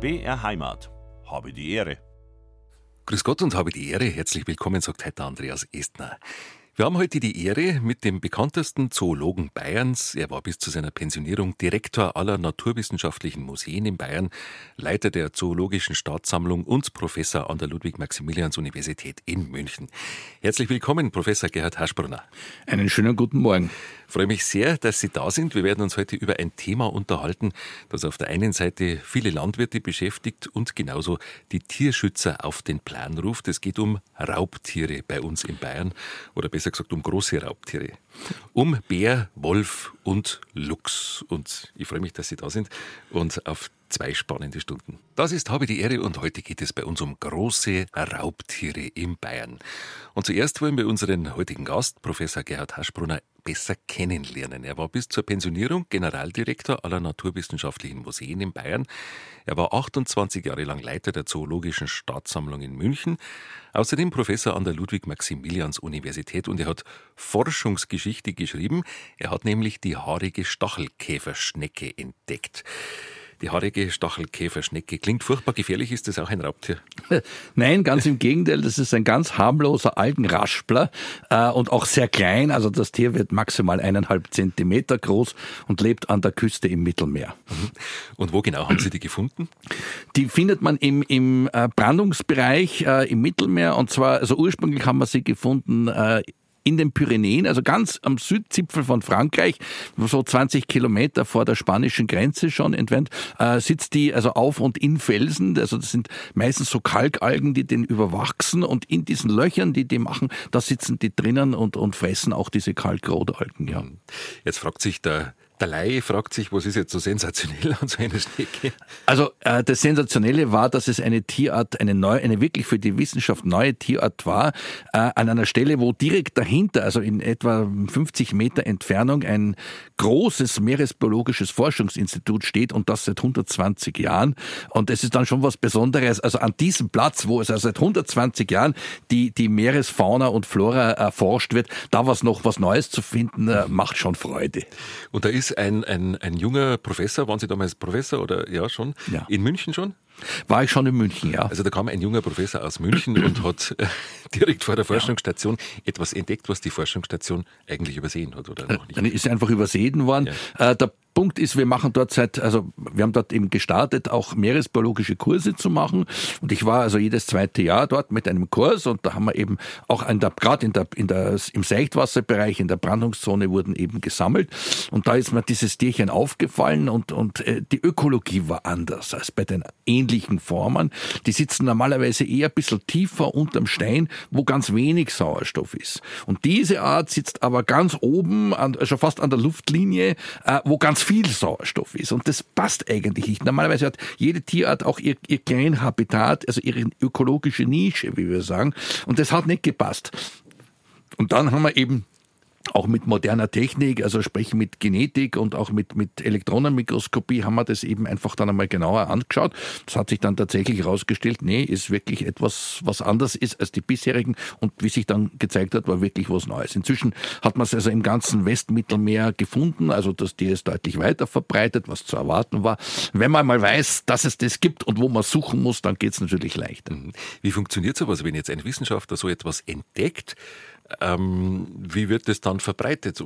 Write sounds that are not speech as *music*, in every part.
BR Heimat. Habe die Ehre. Grüß Gott und habe die Ehre. Herzlich willkommen, sagt heute Andreas Estner. Wir haben heute die Ehre mit dem bekanntesten Zoologen Bayerns. Er war bis zu seiner Pensionierung Direktor aller naturwissenschaftlichen Museen in Bayern, Leiter der Zoologischen Staatssammlung und Professor an der Ludwig-Maximilians-Universität in München. Herzlich willkommen, Professor Gerhard Haschbrunner. Einen schönen guten Morgen. Ich freue mich sehr, dass Sie da sind. Wir werden uns heute über ein Thema unterhalten, das auf der einen Seite viele Landwirte beschäftigt und genauso die Tierschützer auf den Plan ruft. Es geht um Raubtiere bei uns in Bayern oder besser gesagt um große Raubtiere. Um Bär, Wolf und Luchs. Und ich freue mich, dass Sie da sind und auf zwei spannende Stunden. Das ist Habe die Ehre und heute geht es bei uns um große Raubtiere in Bayern. Und zuerst wollen wir unseren heutigen Gast, Professor Gerhard Haschbrunner, besser kennenlernen. Er war bis zur Pensionierung Generaldirektor aller naturwissenschaftlichen Museen in Bayern. Er war 28 Jahre lang Leiter der Zoologischen Staatssammlung in München, außerdem Professor an der Ludwig-Maximilians-Universität und er hat Forschungsgeschichte geschrieben. Er hat nämlich die haarige Stachelkäferschnecke entdeckt. Die haarige Stachelkäferschnecke klingt furchtbar gefährlich. Ist das auch ein Raubtier? *laughs* Nein, ganz im Gegenteil. Das ist ein ganz harmloser Algenraspler äh, und auch sehr klein. Also das Tier wird maximal eineinhalb Zentimeter groß und lebt an der Küste im Mittelmeer. Mhm. Und wo genau haben Sie die gefunden? Die findet man im, im äh, Brandungsbereich äh, im Mittelmeer. Und zwar, also ursprünglich haben wir sie gefunden äh, in den Pyrenäen, also ganz am Südzipfel von Frankreich, so 20 Kilometer vor der spanischen Grenze schon entfernt, äh, sitzt die also auf und in Felsen. Also das sind meistens so Kalkalgen, die den überwachsen und in diesen Löchern, die die machen, da sitzen die drinnen und, und fressen auch diese Kalkrotalgen. Ja. Jetzt fragt sich der der Laie fragt sich, was ist jetzt so sensationell *laughs* an so einer Schnecke? Also äh, das Sensationelle war, dass es eine Tierart, eine neue, eine wirklich für die Wissenschaft neue Tierart war, äh, an einer Stelle, wo direkt dahinter, also in etwa 50 Meter Entfernung, ein großes meeresbiologisches Forschungsinstitut steht und das seit 120 Jahren. Und es ist dann schon was Besonderes. Also an diesem Platz, wo es also seit 120 Jahren die, die Meeresfauna und Flora erforscht wird, da was noch was Neues zu finden, äh, macht schon Freude. Und da ist ein, ein, ein junger Professor, waren Sie damals Professor oder ja schon? Ja. In München schon? War ich schon in München, ja. Also da kam ein junger Professor aus München und hat äh, direkt vor der Forschungsstation ja. etwas entdeckt, was die Forschungsstation eigentlich übersehen hat oder noch nicht. Ist einfach übersehen worden. Ja. Äh, der Punkt ist, wir machen dort seit, also wir haben dort eben gestartet, auch meeresbiologische Kurse zu machen. Und ich war also jedes zweite Jahr dort mit einem Kurs und da haben wir eben auch gerade in der, in der, im Seichtwasserbereich, in der Brandungszone wurden eben gesammelt. Und da ist mir dieses Tierchen aufgefallen und, und äh, die Ökologie war anders als bei den ähnlichen Formen. Die sitzen normalerweise eher ein bisschen tiefer unterm Stein, wo ganz wenig Sauerstoff ist. Und diese Art sitzt aber ganz oben, an, also fast an der Luftlinie, äh, wo ganz viel Sauerstoff ist. Und das passt eigentlich nicht. Normalerweise hat jede Tierart auch ihr, ihr kleines Habitat, also ihre ökologische Nische, wie wir sagen. Und das hat nicht gepasst. Und dann haben wir eben auch mit moderner Technik, also sprich mit Genetik und auch mit, mit Elektronenmikroskopie haben wir das eben einfach dann einmal genauer angeschaut. Das hat sich dann tatsächlich herausgestellt, nee, ist wirklich etwas, was anders ist als die bisherigen und wie sich dann gezeigt hat, war wirklich was Neues. Inzwischen hat man es also im ganzen Westmittelmeer gefunden, also das Tier ist deutlich weiter verbreitet, was zu erwarten war. Wenn man mal weiß, dass es das gibt und wo man suchen muss, dann geht es natürlich leichter. Mhm. Wie funktioniert sowas, wenn jetzt ein Wissenschaftler so etwas entdeckt? Ähm, wie wird das dann verbreitet?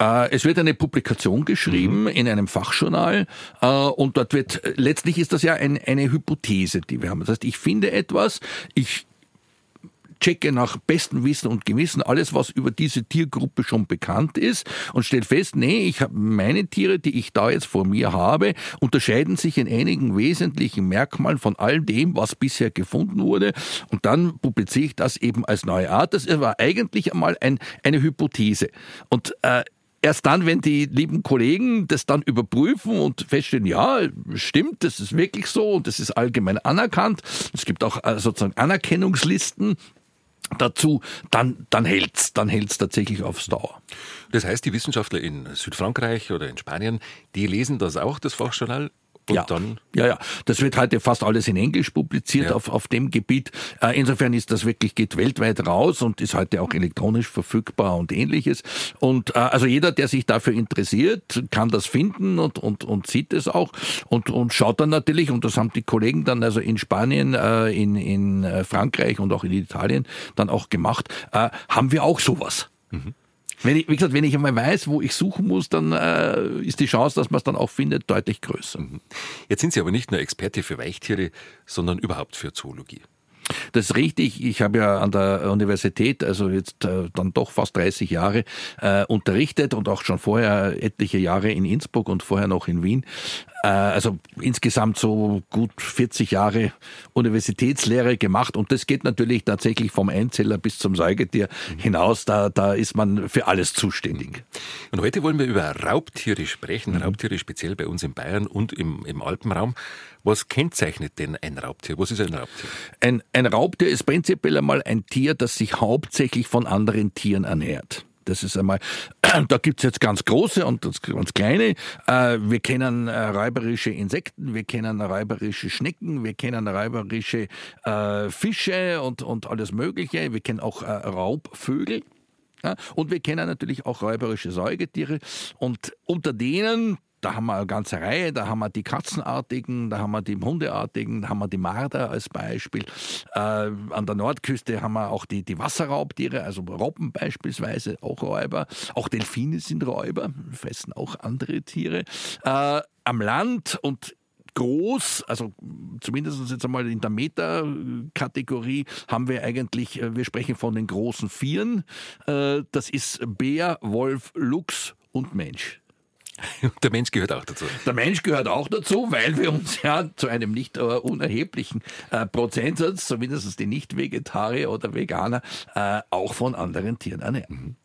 Äh, es wird eine Publikation geschrieben mhm. in einem Fachjournal äh, und dort wird, letztlich ist das ja ein, eine Hypothese, die wir haben. Das heißt, ich finde etwas, ich checke nach bestem Wissen und Gewissen alles, was über diese Tiergruppe schon bekannt ist und stelle fest, nee, ich habe meine Tiere, die ich da jetzt vor mir habe, unterscheiden sich in einigen wesentlichen Merkmalen von all dem, was bisher gefunden wurde. Und dann publiziere ich das eben als neue Art. Das war eigentlich einmal ein, eine Hypothese. Und äh, erst dann, wenn die lieben Kollegen das dann überprüfen und feststellen, ja, stimmt, das ist wirklich so und das ist allgemein anerkannt. Es gibt auch äh, sozusagen Anerkennungslisten dazu, dann, dann hält's, dann hält's tatsächlich aufs Dauer. Das heißt, die Wissenschaftler in Südfrankreich oder in Spanien, die lesen das auch, das Fachjournal, Und ja. dann? Ja, ja. Das wird heute fast alles in Englisch publiziert ja. auf, auf dem Gebiet. Äh, insofern ist das wirklich, geht weltweit raus und ist heute auch elektronisch verfügbar und ähnliches. Und äh, also jeder, der sich dafür interessiert, kann das finden und, und, und sieht es auch und, und schaut dann natürlich, und das haben die Kollegen dann also in Spanien, äh, in, in äh, Frankreich und auch in Italien dann auch gemacht, äh, haben wir auch sowas. Mhm. Wenn ich, wie gesagt, wenn ich einmal weiß, wo ich suchen muss, dann äh, ist die Chance, dass man es dann auch findet, deutlich größer. Mhm. Jetzt sind Sie aber nicht nur Experte für Weichtiere, sondern überhaupt für Zoologie. Das ist richtig. Ich habe ja an der Universität, also jetzt äh, dann doch fast 30 Jahre äh, unterrichtet und auch schon vorher etliche Jahre in Innsbruck und vorher noch in Wien. Äh, also insgesamt so gut 40 Jahre Universitätslehre gemacht und das geht natürlich tatsächlich vom Einzeller bis zum Säugetier hinaus. Da, da ist man für alles zuständig. Und heute wollen wir über Raubtiere sprechen, mhm. Raubtiere speziell bei uns in Bayern und im, im Alpenraum. Was kennzeichnet denn ein Raubtier? Was ist ein Raubtier? Ein, ein Raubtier ist prinzipiell einmal ein Tier, das sich hauptsächlich von anderen Tieren ernährt. Das ist einmal, *clears throat* da gibt's jetzt ganz große und ganz kleine. Äh, wir kennen äh, räuberische Insekten, wir kennen räuberische Schnecken, wir kennen räuberische äh, Fische und, und alles Mögliche. Wir kennen auch Raubvögel. und wir kennen natürlich auch räuberische Säugetiere. Und unter denen, da haben wir eine ganze Reihe, da haben wir die Katzenartigen, da haben wir die Hundeartigen, da haben wir die Marder als Beispiel. Äh, an der Nordküste haben wir auch die, die Wasserraubtiere, also Robben beispielsweise, auch Räuber. Auch Delfine sind Räuber, fressen auch andere Tiere. Äh, am Land und groß, also zumindest jetzt einmal in der Meta-Kategorie haben wir eigentlich, äh, wir sprechen von den großen Vieren. Äh, das ist Bär, Wolf, Luchs und Mensch. *laughs* Der Mensch gehört auch dazu. Der Mensch gehört auch dazu, weil wir uns ja zu einem nicht unerheblichen äh, Prozentsatz, zumindest die Nicht-Vegetarier oder Veganer, äh, auch von anderen Tieren ernähren. Mhm.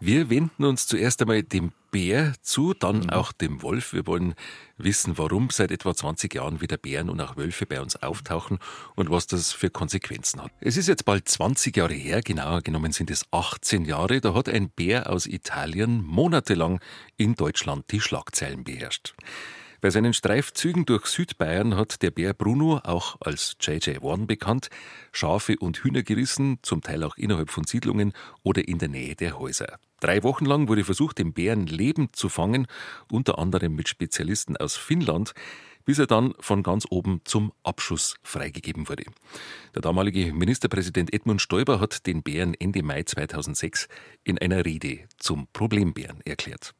Wir wenden uns zuerst einmal dem Bär zu, dann mhm. auch dem Wolf. Wir wollen wissen, warum seit etwa 20 Jahren wieder Bären und auch Wölfe bei uns auftauchen und was das für Konsequenzen hat. Es ist jetzt bald 20 Jahre her, genauer genommen sind es 18 Jahre, da hat ein Bär aus Italien monatelang in Deutschland die Schlagzeilen beherrscht. Bei seinen Streifzügen durch Südbayern hat der Bär Bruno, auch als JJ Warren bekannt, Schafe und Hühner gerissen, zum Teil auch innerhalb von Siedlungen oder in der Nähe der Häuser. Drei Wochen lang wurde versucht, den Bären lebend zu fangen, unter anderem mit Spezialisten aus Finnland, bis er dann von ganz oben zum Abschuss freigegeben wurde. Der damalige Ministerpräsident Edmund Stoiber hat den Bären Ende Mai 2006 in einer Rede zum Problembären erklärt.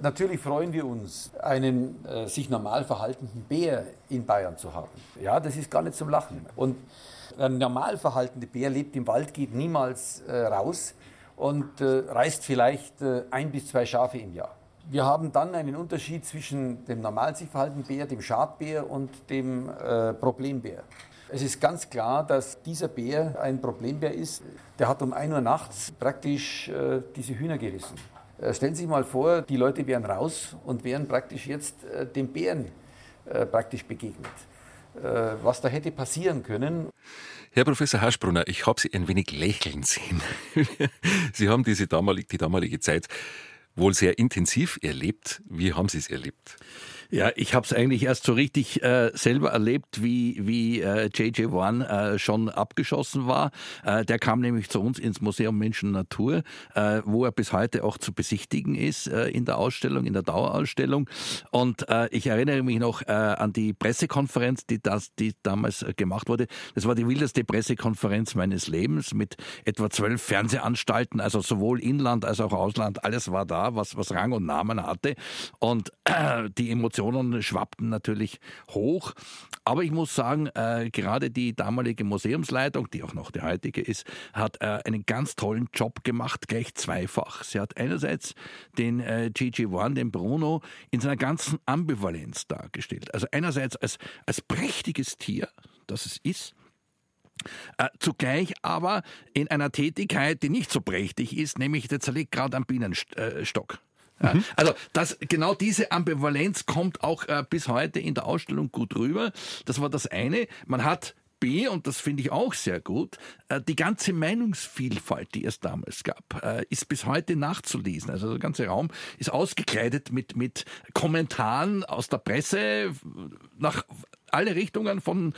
Natürlich freuen wir uns, einen äh, sich normal verhaltenden Bär in Bayern zu haben. Ja, das ist gar nicht zum Lachen. Und ein normal verhaltender Bär lebt im Wald, geht niemals äh, raus und äh, reißt vielleicht äh, ein bis zwei Schafe im Jahr. Wir haben dann einen Unterschied zwischen dem normal sich verhaltenden Bär, dem Schadbär und dem äh, Problembär. Es ist ganz klar, dass dieser Bär ein Problembär ist. Der hat um 1 Uhr nachts praktisch äh, diese Hühner gerissen. Äh, stellen Sie sich mal vor, die Leute wären raus und wären praktisch jetzt äh, dem Bären äh, praktisch begegnet. Was da hätte passieren können. Herr Professor Haschbrunner, ich habe Sie ein wenig lächeln sehen. *laughs* Sie haben diese damalige, die damalige Zeit wohl sehr intensiv erlebt. Wie haben Sie es erlebt? Ja, ich habe es eigentlich erst so richtig äh, selber erlebt, wie, wie äh, JJ1 äh, schon abgeschossen war. Äh, der kam nämlich zu uns ins Museum Menschen Natur, äh, wo er bis heute auch zu besichtigen ist äh, in der Ausstellung, in der Dauerausstellung. Und äh, ich erinnere mich noch äh, an die Pressekonferenz, die, das, die damals äh, gemacht wurde. Das war die wildeste Pressekonferenz meines Lebens mit etwa zwölf Fernsehanstalten, also sowohl Inland als auch Ausland. Alles war da, was, was Rang und Namen hatte. Und äh, die Emotionen Emotionen schwappten natürlich hoch. Aber ich muss sagen, äh, gerade die damalige Museumsleitung, die auch noch die heutige ist, hat äh, einen ganz tollen Job gemacht, gleich zweifach. Sie hat einerseits den äh, Gigi One, den Bruno, in seiner ganzen Ambivalenz dargestellt. Also einerseits als, als prächtiges Tier, das es ist, äh, zugleich aber in einer Tätigkeit, die nicht so prächtig ist, nämlich der zerlegt gerade am Bienenstock. Mhm. Also das, genau diese Ambivalenz kommt auch äh, bis heute in der Ausstellung gut rüber. Das war das eine. Man hat B, und das finde ich auch sehr gut, äh, die ganze Meinungsvielfalt, die es damals gab, äh, ist bis heute nachzulesen. Also der ganze Raum ist ausgekleidet mit, mit Kommentaren aus der Presse nach alle Richtungen von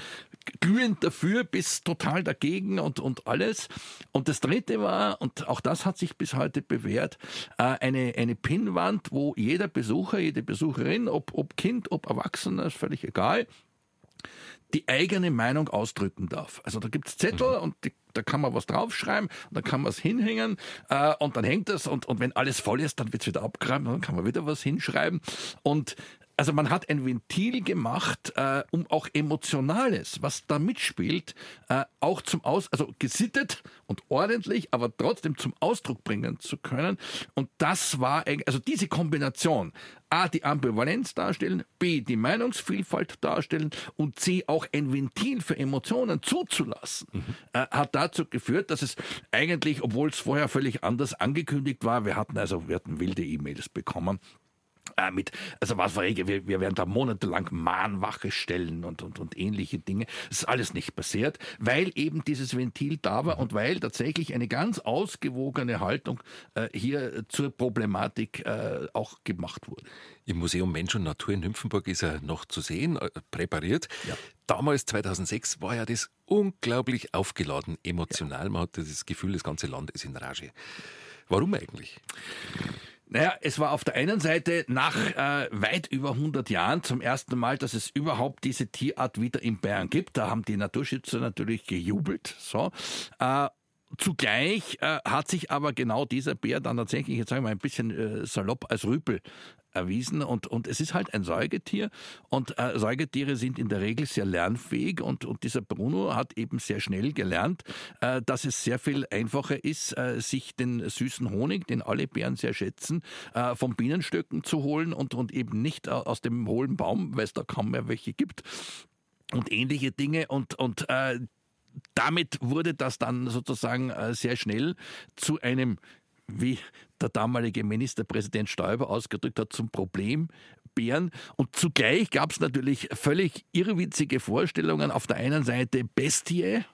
glühend dafür bis total dagegen und, und alles. Und das dritte war, und auch das hat sich bis heute bewährt, äh, eine, eine Pinnwand, wo jeder Besucher, jede Besucherin, ob, ob Kind, ob Erwachsener, ist völlig egal, die eigene Meinung ausdrücken darf. Also da gibt's Zettel mhm. und die, da kann man was draufschreiben und dann kann man es hinhängen äh, und dann hängt es und, und wenn alles voll ist, dann wird's wieder abgeräumt und dann kann man wieder was hinschreiben. Und also man hat ein Ventil gemacht, äh, um auch Emotionales, was da mitspielt, äh, auch zum Aus, also gesittet und ordentlich, aber trotzdem zum Ausdruck bringen zu können. Und das war, also diese Kombination, A, die Ambivalenz darstellen, B, die Meinungsvielfalt darstellen und C, auch ein Ventil für Emotionen zuzulassen, mhm. äh, hat dazu geführt, dass es eigentlich, obwohl es vorher völlig anders angekündigt war, wir hatten also, wir hatten wilde E-Mails bekommen, äh, mit, also was war wir, wir werden da monatelang Mahnwache stellen und, und, und ähnliche Dinge. Das ist alles nicht passiert, weil eben dieses Ventil da war und weil tatsächlich eine ganz ausgewogene Haltung äh, hier zur Problematik äh, auch gemacht wurde. Im Museum Mensch und Natur in Nymphenburg ist er noch zu sehen, äh, präpariert. Ja. Damals, 2006, war ja das unglaublich aufgeladen, emotional. Man hat das Gefühl, das ganze Land ist in Rage. Warum eigentlich? Naja, es war auf der einen Seite nach äh, weit über 100 Jahren zum ersten Mal, dass es überhaupt diese Tierart wieder in Bayern gibt. Da haben die Naturschützer natürlich gejubelt. So. Äh, Zugleich äh, hat sich aber genau dieser Bär dann tatsächlich, jetzt sagen wir mal ein bisschen äh, salopp, als Rüpel erwiesen und, und es ist halt ein Säugetier und äh, Säugetiere sind in der Regel sehr lernfähig und, und dieser Bruno hat eben sehr schnell gelernt, äh, dass es sehr viel einfacher ist, äh, sich den süßen Honig, den alle Bären sehr schätzen, äh, vom Bienenstöcken zu holen und, und eben nicht äh, aus dem hohlen Baum, weil es da kaum mehr welche gibt und ähnliche Dinge und, und äh, damit wurde das dann sozusagen äh, sehr schnell zu einem wie der damalige Ministerpräsident Stoiber ausgedrückt hat, zum Problem Bären. Und zugleich gab es natürlich völlig irrwitzige Vorstellungen. Auf der einen Seite Bestie,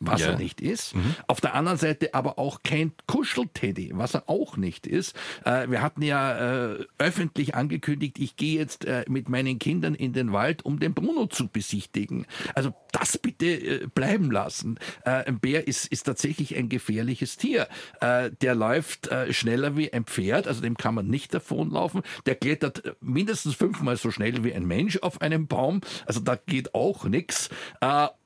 was ja. er nicht ist. Mhm. Auf der anderen Seite aber auch kein Kuschelteddy, was er auch nicht ist. Äh, wir hatten ja äh, öffentlich angekündigt, ich gehe jetzt äh, mit meinen Kindern in den Wald, um den Bruno zu besichtigen. Also das bitte äh, bleiben lassen. Äh, ein Bär ist, ist tatsächlich ein gefährliches Tier. Äh, der läuft schneller wie ein Pferd, also dem kann man nicht davonlaufen. Der klettert mindestens fünfmal so schnell wie ein Mensch auf einem Baum. Also da geht auch nichts.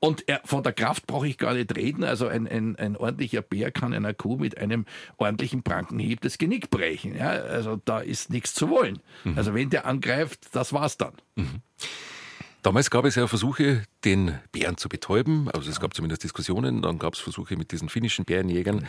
Und er, von der Kraft brauche ich gar nicht nicht reden. Also ein, ein, ein ordentlicher Bär kann einer Kuh mit einem ordentlichen Prankenhieb das Genick brechen. Ja? Also da ist nichts zu wollen. Mhm. Also wenn der angreift, das war's dann. Mhm. Damals gab es ja Versuche, den Bären zu betäuben. Also es gab zumindest Diskussionen. Dann gab es Versuche mit diesen finnischen Bärenjägern.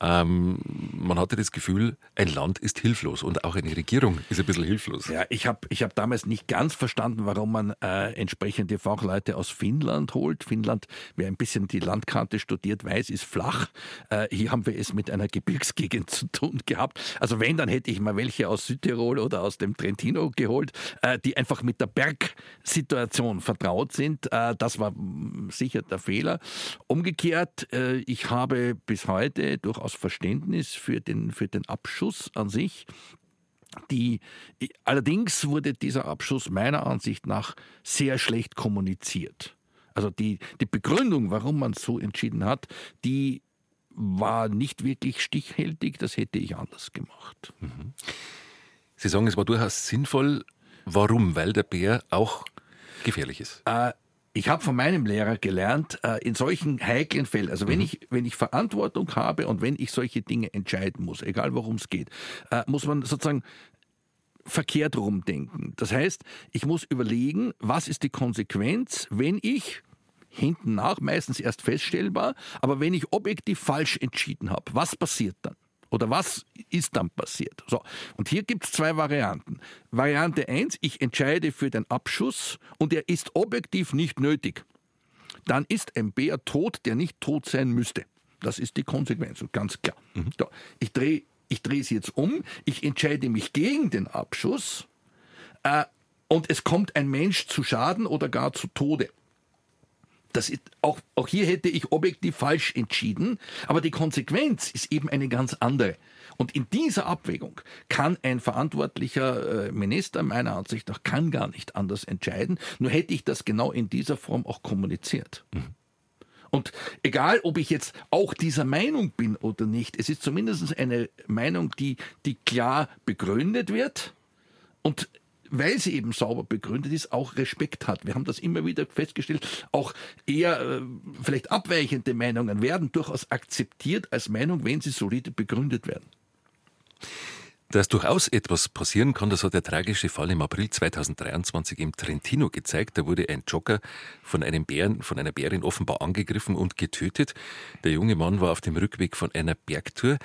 Ähm, man hatte das Gefühl, ein Land ist hilflos und auch eine Regierung ist ein bisschen hilflos. Ja, ich habe ich hab damals nicht ganz verstanden, warum man äh, entsprechende Fachleute aus Finnland holt. Finnland, wer ein bisschen die Landkarte studiert, weiß, ist flach. Äh, hier haben wir es mit einer Gebirgsgegend zu tun gehabt. Also wenn, dann hätte ich mal welche aus Südtirol oder aus dem Trentino geholt, äh, die einfach mit der Bergsituation vertraut sind. Äh, das war mm, sicher der Fehler. Umgekehrt, äh, ich habe bis heute durch durchaus Verständnis für den, für den Abschuss an sich. Die, allerdings wurde dieser Abschuss meiner Ansicht nach sehr schlecht kommuniziert. Also die, die Begründung, warum man so entschieden hat, die war nicht wirklich stichhaltig, das hätte ich anders gemacht. Mhm. Sie sagen, es war durchaus sinnvoll. Warum? Weil der Bär auch gefährlich ist. Äh, ich habe von meinem Lehrer gelernt, äh, in solchen heiklen Fällen, also wenn mhm. ich wenn ich Verantwortung habe und wenn ich solche Dinge entscheiden muss, egal worum es geht, äh, muss man sozusagen verkehrt rumdenken. Das heißt, ich muss überlegen, was ist die Konsequenz, wenn ich hinten nach, meistens erst feststellbar, aber wenn ich objektiv falsch entschieden habe, was passiert dann? Oder was ist dann passiert? So. Und hier gibt es zwei Varianten. Variante 1, ich entscheide für den Abschuss und er ist objektiv nicht nötig. Dann ist ein Bär tot, der nicht tot sein müsste. Das ist die Konsequenz, ganz klar. Mhm. So. Ich drehe ich drehe es jetzt um, ich entscheide mich gegen den Abschuss äh, und es kommt ein Mensch zu Schaden oder gar zu Tode. Das ist, auch, auch hier hätte ich objektiv falsch entschieden, aber die Konsequenz ist eben eine ganz andere. Und in dieser Abwägung kann ein verantwortlicher äh, Minister meiner Ansicht nach kann gar nicht anders entscheiden. Nur hätte ich das genau in dieser Form auch kommuniziert. Mhm. Und egal, ob ich jetzt auch dieser Meinung bin oder nicht, es ist zumindest eine Meinung, die, die klar begründet wird und weil sie eben sauber begründet ist, auch Respekt hat. Wir haben das immer wieder festgestellt. Auch eher äh, vielleicht abweichende Meinungen werden durchaus akzeptiert als Meinung, wenn sie solide begründet werden. Dass durchaus etwas passieren kann, das hat der tragische Fall im April 2023 im Trentino gezeigt. Da wurde ein Jogger von einem Bären, von einer Bärin offenbar angegriffen und getötet. Der junge Mann war auf dem Rückweg von einer Bergtour.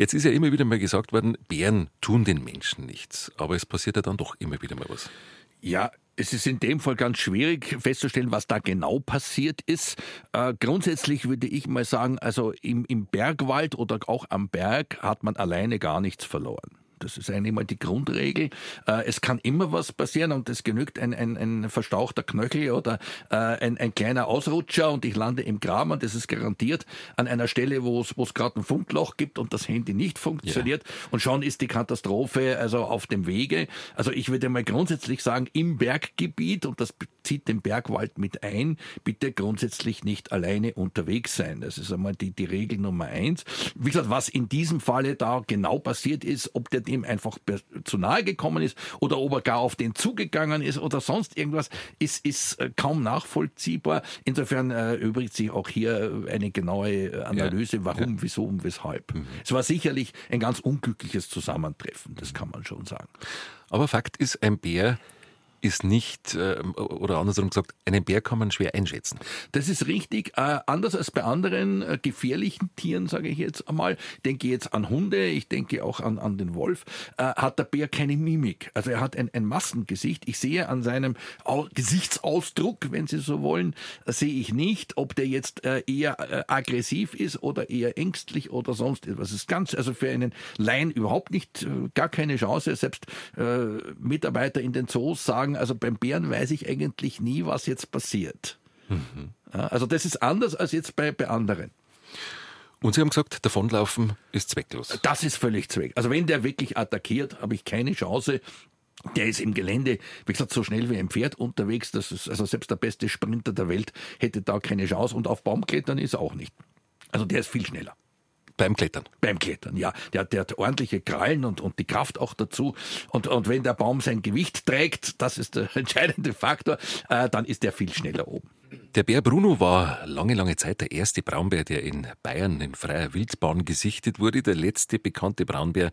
Jetzt ist ja immer wieder mal gesagt worden, Bären tun den Menschen nichts. Aber es passiert ja dann doch immer wieder mal was. Ja, es ist in dem Fall ganz schwierig festzustellen, was da genau passiert ist. Äh, grundsätzlich würde ich mal sagen, also im, im Bergwald oder auch am Berg hat man alleine gar nichts verloren. Das ist eigentlich mal die Grundregel. Äh, es kann immer was passieren und es genügt ein, ein, ein verstauchter Knöchel oder äh, ein, ein kleiner Ausrutscher und ich lande im Graben und das ist garantiert an einer Stelle, wo es, wo es gerade ein Funkloch gibt und das Handy nicht funktioniert. Ja. Und schon ist die Katastrophe also auf dem Wege. Also ich würde mal grundsätzlich sagen, im Berggebiet, und das zieht den Bergwald mit ein, bitte grundsätzlich nicht alleine unterwegs sein. Das ist einmal die, die Regel Nummer eins. Wie gesagt, was in diesem Falle da genau passiert ist, ob der ihm einfach zu nahe gekommen ist oder ob er gar auf den zugegangen ist oder sonst irgendwas, ist, ist äh, kaum nachvollziehbar. Insofern äh, sich auch hier eine genaue äh, Analyse, ja. warum, ja. wieso und weshalb. Mhm. Es war sicherlich ein ganz unglückliches Zusammentreffen, das kann man schon sagen. Aber Fakt ist, ein Bär ist nicht, äh, oder andersrum gesagt, einen Bär kann man schwer einschätzen. Das ist richtig. Äh, anders als bei anderen äh, gefährlichen Tieren, sage ich jetzt einmal, denke jetzt an Hunde, ich denke auch an, an den Wolf, äh, hat der Bär keine Mimik. Also er hat ein, ein Massengesicht. Ich sehe an seinem Au Gesichtsausdruck, wenn Sie so wollen, sehe ich nicht, ob der jetzt eher aggressiv ist oder eher ängstlich oder sonst etwas. Das ist ganz, also für einen Laien überhaupt nicht, gar keine Chance. Selbst Mitarbeiter in den Zoos sagen, sagen, also beim Bären weiß ich eigentlich nie, was jetzt passiert. Mhm. Also das ist anders als jetzt bei, bei anderen. Und Sie haben gesagt, davonlaufen ist zwecklos. Das ist völlig zweck. Also wenn der wirklich attackiert, habe ich keine Chance. Der ist im Gelände, wie gesagt, so schnell wie ein Pferd unterwegs. Das ist, also selbst der beste Sprinter der Welt hätte da keine Chance. Und auf Baumklettern ist er auch nicht. Also der ist viel schneller. Beim Klettern. Beim Klettern, ja. Der, der hat ordentliche Krallen und, und die Kraft auch dazu. Und, und wenn der Baum sein Gewicht trägt, das ist der *laughs* entscheidende Faktor, äh, dann ist der viel schneller oben. Der Bär Bruno war lange, lange Zeit der erste Braunbär, der in Bayern in freier Wildbahn gesichtet wurde. Der letzte bekannte Braunbär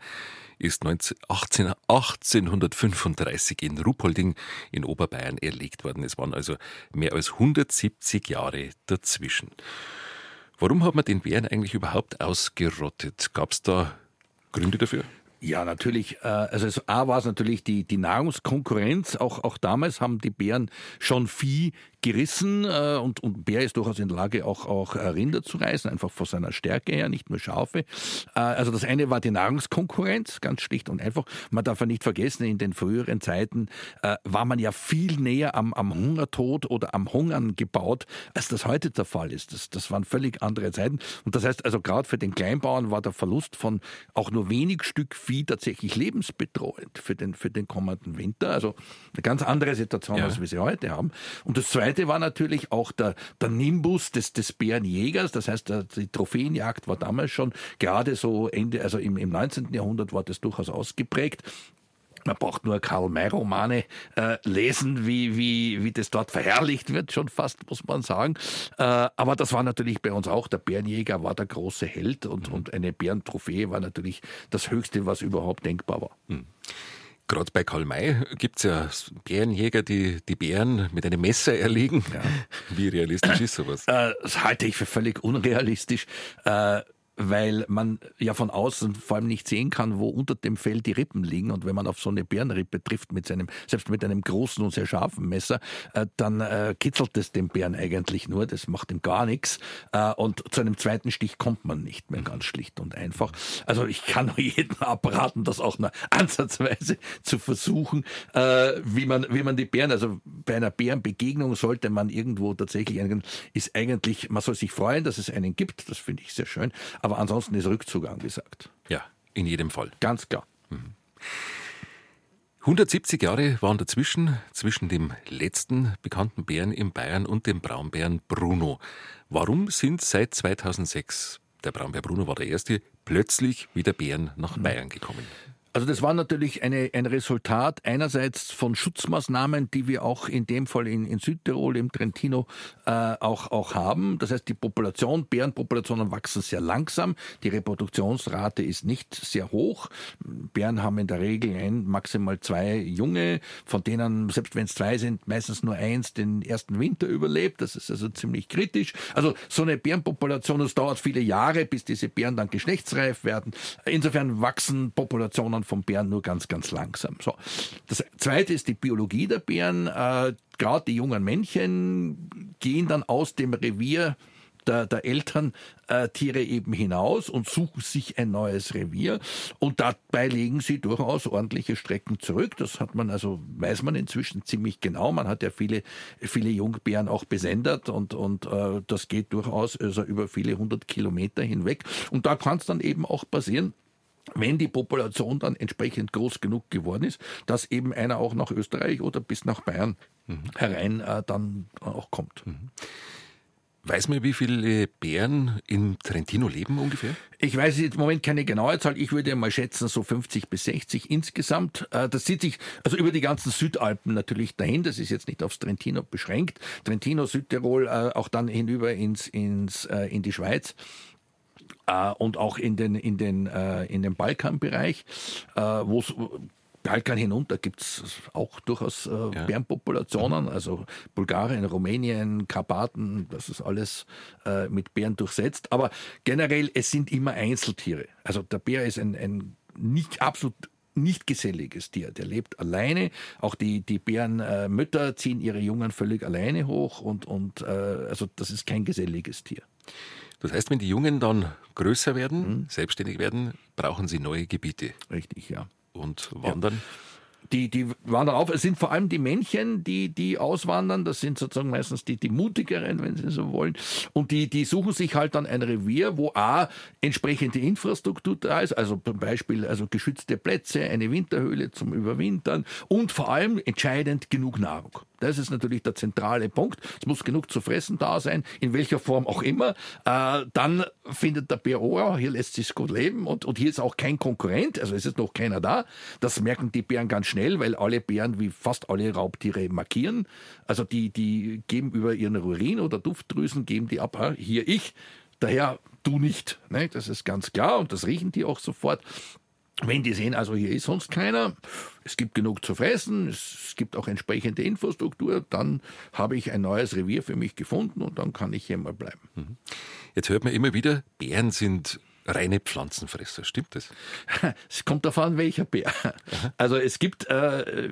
ist 19, 18, 1835 in Ruppolding in Oberbayern erlegt worden. Es waren also mehr als 170 Jahre dazwischen. Warum hat man den Bären eigentlich überhaupt ausgerottet? Gab es da Gründe dafür? Ja, natürlich. Äh, also A war es natürlich die, die Nahrungskonkurrenz. Auch, auch damals haben die Bären schon Vieh gerissen äh, und, und Bär ist durchaus in der Lage, auch, auch äh, Rinder zu reißen, einfach von seiner Stärke her, nicht nur Schafe. Äh, also das eine war die Nahrungskonkurrenz, ganz schlicht und einfach. Man darf ja nicht vergessen, in den früheren Zeiten äh, war man ja viel näher am, am Hungertod oder am Hungern gebaut, als das heute der Fall ist. Das, das waren völlig andere Zeiten. Und das heißt also, gerade für den Kleinbauern war der Verlust von auch nur wenig Stück Vieh tatsächlich lebensbedrohend für den, für den kommenden Winter. Also eine ganz andere Situation, ja. als wir sie heute haben. Und das Zweite war natürlich auch der, der Nimbus des, des Bärenjägers. Das heißt, die Trophäenjagd war damals schon gerade so Ende, also im, im 19. Jahrhundert war das durchaus ausgeprägt. Man braucht nur Karl-May-Romane äh, lesen, wie, wie, wie das dort verherrlicht wird, schon fast, muss man sagen. Äh, aber das war natürlich bei uns auch. Der Bärenjäger war der große Held und, und eine Bärentrophäe war natürlich das Höchste, was überhaupt denkbar war. Mhm. Gerade bei Karl May gibt es ja Bärenjäger, die die Bären mit einem Messer erlegen. Ja. Wie realistisch ist sowas? Äh, das halte ich für völlig unrealistisch. Weil man ja von außen vor allem nicht sehen kann, wo unter dem Fell die Rippen liegen. Und wenn man auf so eine Bärenrippe trifft, mit seinem, selbst mit einem großen und sehr scharfen Messer, äh, dann äh, kitzelt es den Bären eigentlich nur, das macht ihm gar nichts. Äh, und zu einem zweiten Stich kommt man nicht mehr, ganz schlicht und einfach. Also ich kann jedem abraten, das auch nur ansatzweise zu versuchen, äh, wie man, wie man die Bären, also bei einer Bärenbegegnung sollte man irgendwo tatsächlich ist eigentlich, man soll sich freuen, dass es einen gibt, das finde ich sehr schön, ansonsten ist Rückzug angesagt. Ja, in jedem Fall. Ganz klar. 170 Jahre waren dazwischen, zwischen dem letzten bekannten Bären in Bayern und dem Braunbären Bruno. Warum sind seit 2006, der Braunbär Bruno war der erste, plötzlich wieder Bären nach Bayern gekommen? Also das war natürlich eine, ein Resultat einerseits von Schutzmaßnahmen, die wir auch in dem Fall in, in Südtirol, im Trentino äh, auch, auch haben. Das heißt, die Population, Bärenpopulationen wachsen sehr langsam, die Reproduktionsrate ist nicht sehr hoch. Bären haben in der Regel ein, maximal zwei Junge, von denen, selbst wenn es zwei sind, meistens nur eins den ersten Winter überlebt. Das ist also ziemlich kritisch. Also so eine Bärenpopulation, es dauert viele Jahre, bis diese Bären dann geschlechtsreif werden. Insofern wachsen Populationen vom Bären nur ganz, ganz langsam. So. Das zweite ist die Biologie der Bären. Äh, Gerade die jungen Männchen gehen dann aus dem Revier der, der Elterntiere äh, eben hinaus und suchen sich ein neues Revier. Und dabei legen sie durchaus ordentliche Strecken zurück. Das hat man also, weiß man inzwischen ziemlich genau. Man hat ja viele, viele Jungbären auch besendet und, und äh, das geht durchaus also über viele hundert Kilometer hinweg. Und da kann es dann eben auch passieren, wenn die Population dann entsprechend groß genug geworden ist, dass eben einer auch nach Österreich oder bis nach Bayern mhm. herein äh, dann auch kommt. Mhm. Weiß man, wie viele Bären in Trentino leben ungefähr? Ich weiß jetzt im Moment keine genaue Zahl. Ich würde mal schätzen, so 50 bis 60 insgesamt. Äh, das zieht sich also über die ganzen Südalpen natürlich dahin. Das ist jetzt nicht aufs Trentino beschränkt. Trentino, Südtirol, äh, auch dann hinüber ins, ins, äh, in die Schweiz äh, und auch in den, in den, äh, in den Balkanbereich, äh, wo es Balkan hinunter gibt es auch durchaus äh, ja. Bärenpopulationen, also Bulgarien, Rumänien, Karpaten, das ist alles äh, mit Bären durchsetzt. Aber generell, es sind immer Einzeltiere. Also der Bär ist ein, ein nicht absolut nicht geselliges Tier. Der lebt alleine. Auch die, die Bärenmütter äh, ziehen ihre Jungen völlig alleine hoch und, und äh, also das ist kein geselliges Tier. Das heißt, wenn die Jungen dann größer werden, mhm. selbstständig werden, brauchen sie neue Gebiete. Richtig, ja. Und wandern. Ja. Die, die wandern auf. Es sind vor allem die Männchen, die, die auswandern. Das sind sozusagen meistens die, die mutigeren, wenn sie so wollen. Und die, die suchen sich halt dann ein Revier, wo A, entsprechende Infrastruktur da ist. Also zum Beispiel also geschützte Plätze, eine Winterhöhle zum Überwintern und vor allem entscheidend genug Nahrung. Das ist natürlich der zentrale Punkt. Es muss genug zu fressen da sein, in welcher Form auch immer. Äh, dann findet der Bär, oh, hier lässt sich gut leben und, und hier ist auch kein Konkurrent, also es ist noch keiner da. Das merken die Bären ganz schnell, weil alle Bären wie fast alle Raubtiere markieren. Also die, die geben über ihren Urin oder Duftdrüsen, geben die ab, hier ich, daher du nicht. Ne? Das ist ganz klar und das riechen die auch sofort. Wenn die sehen, also hier ist sonst keiner, es gibt genug zu fressen, es gibt auch entsprechende Infrastruktur, dann habe ich ein neues Revier für mich gefunden und dann kann ich hier mal bleiben. Mhm. Jetzt hört man immer wieder, Bären sind reine Pflanzenfresser, stimmt das? *laughs* Es kommt darauf an, welcher Bär. Also es gibt, äh,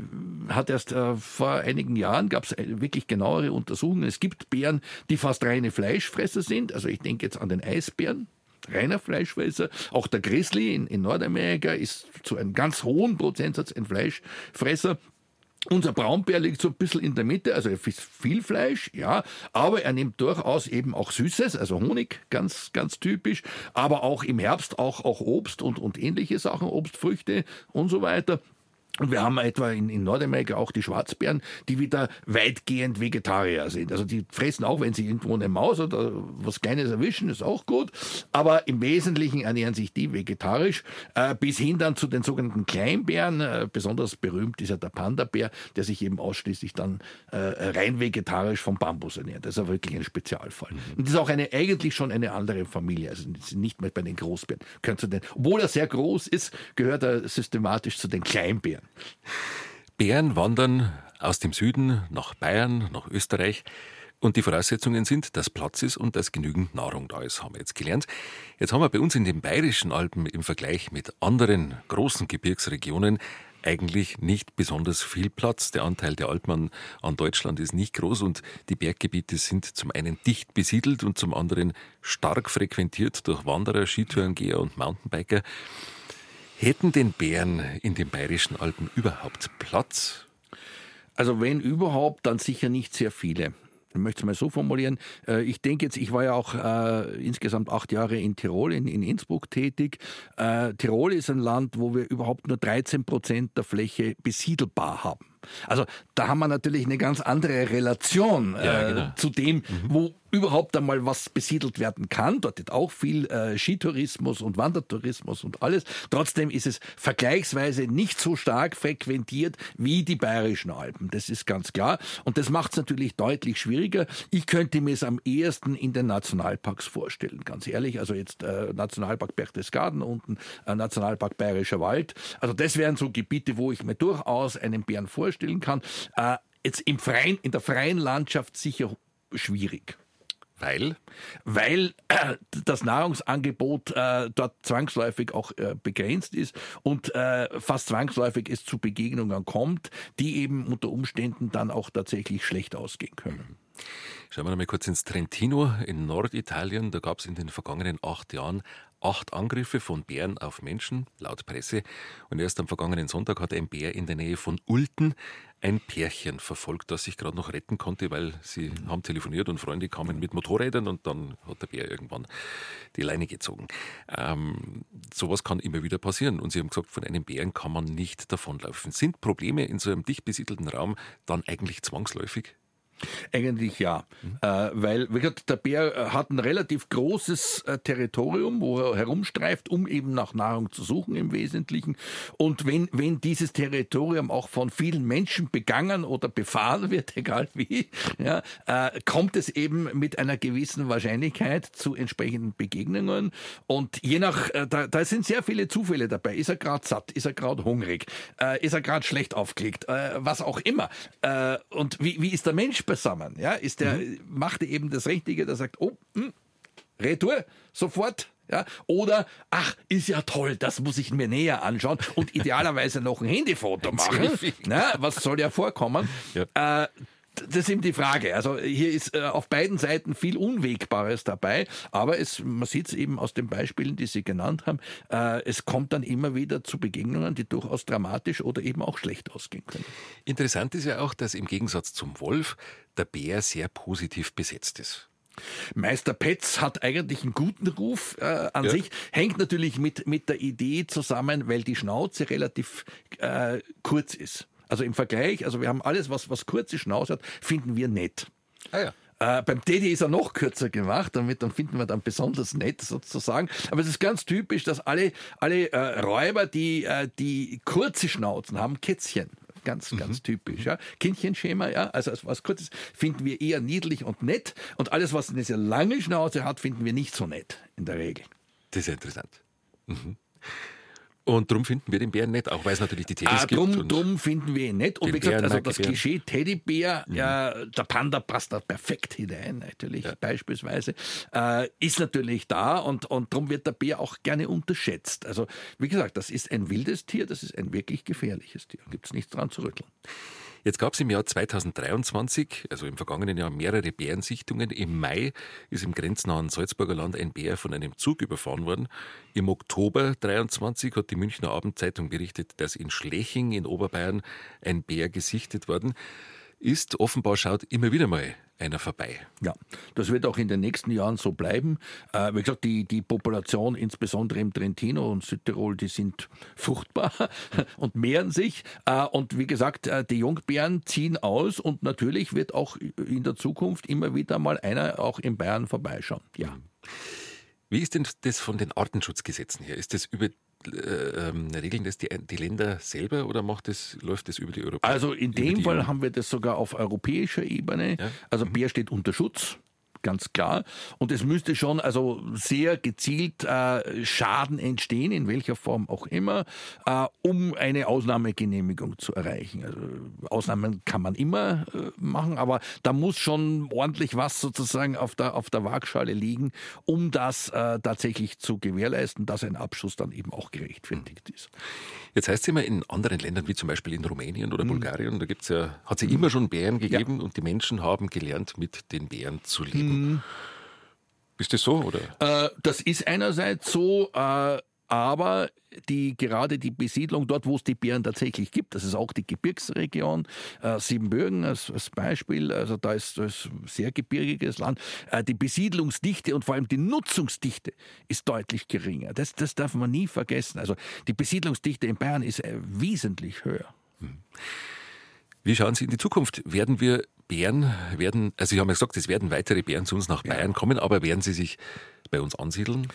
hat erst äh, vor einigen Jahren gab es wirklich genauere Untersuchungen. Es gibt Bären, die fast reine Fleischfresser sind. Also ich denke jetzt an den Eisbären reiner Fleischfresser. Auch der Grizzly in, in Nordamerika ist zu einem ganz hohen Prozentsatz ein Fleischfresser. Unser Braunbär liegt so ein bisschen in der Mitte, also er frisst viel Fleisch, ja, aber er nimmt durchaus eben auch Süßes, also Honig, ganz, ganz typisch, aber auch im Herbst auch, auch Obst und, und ähnliche Sachen, Obstfrüchte und so weiter. Und wir haben etwa in, in Nordamerika auch die Schwarzbären, die wieder weitgehend Vegetarier sind. Also die fressen auch, wenn sie irgendwo eine Maus oder was Kleines erwischen, ist auch gut. Aber im Wesentlichen ernähren sich die vegetarisch, äh, bis hin dann zu den sogenannten Kleinbären. Äh, besonders berühmt ist ja der Panda-Bär, der sich eben ausschließlich dann äh, rein vegetarisch vom Bambus ernährt. Das ist ja wirklich ein Spezialfall. Mhm. Und das ist auch eine, eigentlich schon eine andere Familie, also nicht mehr bei den Großbären. Obwohl er sehr groß ist, gehört er systematisch zu den Kleinbären. Bären wandern aus dem Süden nach Bayern, nach Österreich. Und die Voraussetzungen sind, dass Platz ist und dass genügend Nahrung da ist, haben wir jetzt gelernt. Jetzt haben wir bei uns in den Bayerischen Alpen im Vergleich mit anderen großen Gebirgsregionen eigentlich nicht besonders viel Platz. Der Anteil der Alpen an, Deutschland ist nicht groß und die Berggebiete sind zum einen dicht besiedelt und zum anderen stark frequentiert durch Wanderer, Skitourengeher und Mountainbiker. Hätten den Bären in den bayerischen Alpen überhaupt Platz? Also wenn überhaupt, dann sicher nicht sehr viele. Ich möchte es mal so formulieren. Äh, ich denke jetzt, ich war ja auch äh, insgesamt acht Jahre in Tirol, in, in Innsbruck tätig. Äh, Tirol ist ein Land, wo wir überhaupt nur 13 Prozent der Fläche besiedelbar haben. Also da haben wir natürlich eine ganz andere Relation ja, äh, genau. zu dem, mhm. wo überhaupt einmal was besiedelt werden kann. Dort ist auch viel äh, Skitourismus und Wandertourismus und alles. Trotzdem ist es vergleichsweise nicht so stark frequentiert wie die bayerischen Alpen. Das ist ganz klar. Und das macht es natürlich deutlich schwieriger. Ich könnte mir es am ehesten in den Nationalparks vorstellen, ganz ehrlich. Also jetzt äh, Nationalpark Berchtesgaden unten, äh, Nationalpark Bayerischer Wald. Also das wären so Gebiete, wo ich mir durchaus einen Bären vorstellen kann. Äh, jetzt im freien, in der freien Landschaft sicher schwierig. Weil? Weil äh, das Nahrungsangebot äh, dort zwangsläufig auch äh, begrenzt ist und äh, fast zwangsläufig es zu Begegnungen kommt, die eben unter Umständen dann auch tatsächlich schlecht ausgehen können. Schauen wir mal kurz ins Trentino in Norditalien. Da gab es in den vergangenen acht Jahren acht Angriffe von Bären auf Menschen, laut Presse. Und erst am vergangenen Sonntag hat ein Bär in der Nähe von Ulten ein Pärchen verfolgt, das sich gerade noch retten konnte, weil sie haben telefoniert und Freunde kamen mit Motorrädern und dann hat der Bär irgendwann die Leine gezogen. Ähm, sowas kann immer wieder passieren. Und sie haben gesagt, von einem Bären kann man nicht davonlaufen. Sind Probleme in so einem dicht besiedelten Raum dann eigentlich zwangsläufig? Eigentlich ja, mhm. äh, weil wie gesagt, der Bär äh, hat ein relativ großes äh, Territorium, wo er herumstreift, um eben nach Nahrung zu suchen im Wesentlichen. Und wenn, wenn dieses Territorium auch von vielen Menschen begangen oder befahren *laughs* wird, egal wie, ja, äh, kommt es eben mit einer gewissen Wahrscheinlichkeit zu entsprechenden Begegnungen. Und je nach, äh, da, da sind sehr viele Zufälle dabei. Ist er gerade satt? Ist er gerade hungrig? Äh, ist er gerade schlecht aufgelegt? was auch immer. und wie, wie ist der Mensch beisammen. Ja, ist der, mhm. macht er eben das Richtige, der sagt, oh, mh, hm, Retour, sofort, ja, oder, ach, ist ja toll, das muss ich mir näher anschauen und *laughs* idealerweise noch ein Handyfoto machen. Na, was soll ja vorkommen? Ja. Äh, das ist eben die Frage. Also hier ist äh, auf beiden Seiten viel Unwegbares dabei, aber es, man sieht es eben aus den Beispielen, die Sie genannt haben, äh, es kommt dann immer wieder zu Begegnungen, die durchaus dramatisch oder eben auch schlecht ausgehen können. Interessant ist ja auch, dass im Gegensatz zum Wolf der Bär sehr positiv besetzt ist. Meister Petz hat eigentlich einen guten Ruf äh, an ja. sich, hängt natürlich mit, mit der Idee zusammen, weil die Schnauze relativ äh, kurz ist. Also im Vergleich, also wir haben alles, was, was kurze Schnauze hat, finden wir nett. Ah ja. Äh, beim Teddy ist er noch kürzer gemacht, damit dann finden wir dann besonders nett sozusagen. Aber es ist ganz typisch, dass alle, alle äh, Räuber, die, äh, die kurze Schnauzen haben, Kätzchen. Ganz, mhm. ganz typisch. Ja. Kindchenschema, ja, also was kurzes finden wir eher niedlich und nett. Und alles, was eine sehr lange Schnauze hat, finden wir nicht so nett in der Regel. Das ist interessant. Mhm. Und darum finden wir den Bären nett, auch weil es natürlich die Teddys ah, drum, gibt. Drum finden wir ihn nett. Und wie gesagt, also das Klischee Teddybär, mhm. ja, der Panda passt da perfekt hinein, natürlich, ja. beispielsweise, äh, ist natürlich da und, und darum wird der Bär auch gerne unterschätzt. Also, wie gesagt, das ist ein wildes Tier, das ist ein wirklich gefährliches Tier. Gibt es nichts dran zu rütteln. Jetzt gab es im Jahr 2023, also im vergangenen Jahr, mehrere Bärensichtungen. Im Mai ist im grenznahen Salzburger Land ein Bär von einem Zug überfahren worden. Im Oktober 23 hat die Münchner Abendzeitung berichtet, dass in Schleching in Oberbayern ein Bär gesichtet worden ist. Offenbar schaut immer wieder mal einer vorbei. Ja, das wird auch in den nächsten Jahren so bleiben. Äh, wie gesagt, die, die Population, insbesondere im Trentino und Südtirol, die sind fruchtbar *laughs* und mehren sich. Äh, und wie gesagt, äh, die Jungbären ziehen aus und natürlich wird auch in der Zukunft immer wieder mal einer auch in Bayern vorbeischauen. Ja. Wie ist denn das von den Artenschutzgesetzen her? Ist das über äh, ähm, regeln das die, die, Länder selber oder macht das, läuft das über die Europäische Also in dem Fall haben wir das sogar auf europäischer Ebene. Ja? Also Bär steht unter Schutz ganz klar. Und es müsste schon also sehr gezielt äh, Schaden entstehen, in welcher Form auch immer, äh, um eine Ausnahmegenehmigung zu erreichen. Also, Ausnahmen kann man immer äh, machen, aber da muss schon ordentlich was sozusagen auf der, auf der Waagschale liegen, um das äh, tatsächlich zu gewährleisten, dass ein Abschuss dann eben auch gerechtfertigt ist. Jetzt heißt es immer in anderen Ländern, wie zum Beispiel in Rumänien oder mhm. Bulgarien, da gibt's ja, hat es ja immer schon Bären gegeben ja. und die Menschen haben gelernt, mit den Bären zu leben. Mhm. Ist das so? Oder? Äh, das ist einerseits so, äh, aber die, gerade die Besiedlung dort, wo es die Bären tatsächlich gibt, das ist auch die Gebirgsregion, äh, Siebenbürgen als, als Beispiel, also da ist das sehr gebirgiges Land, äh, die Besiedlungsdichte und vor allem die Nutzungsdichte ist deutlich geringer. Das, das darf man nie vergessen. Also die Besiedlungsdichte in Bayern ist äh, wesentlich höher. Hm. Wie schauen Sie in die Zukunft? Werden wir Bären, werden, also Sie haben ja gesagt, es werden weitere Bären zu uns nach Bayern ja. kommen, aber werden sie sich bei uns ansiedeln?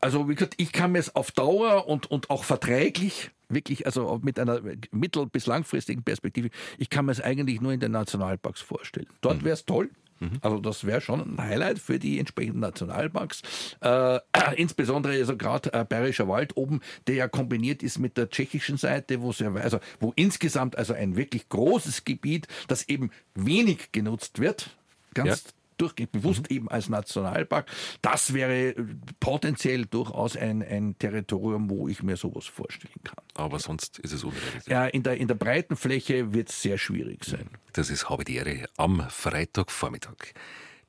Also wie gesagt, ich kann mir es auf Dauer und, und auch verträglich wirklich, also mit einer mittel- bis langfristigen Perspektive, ich kann mir es eigentlich nur in den Nationalparks vorstellen. Dort mhm. wäre es toll. Mhm. Also das wäre schon ein Highlight für die entsprechenden Nationalparks. Äh, *clears throat* insbesondere also gerade äh, Bayerischer Wald oben, der ja kombiniert ist mit der tschechischen Seite, wo ja, also wo insgesamt also ein wirklich großes Gebiet, das eben wenig genutzt wird, ganz ja durchgeht, bewusst mhm. eben als Nationalpark. Das wäre äh, potenziell durchaus ein, ein Territorium, wo ich mir sowas vorstellen kann. Aber sonst ist es unrealistisch. Ja, in der, in der breiten Fläche wird es sehr schwierig sein. Das ist habe die Ehre am Freitagvormittag.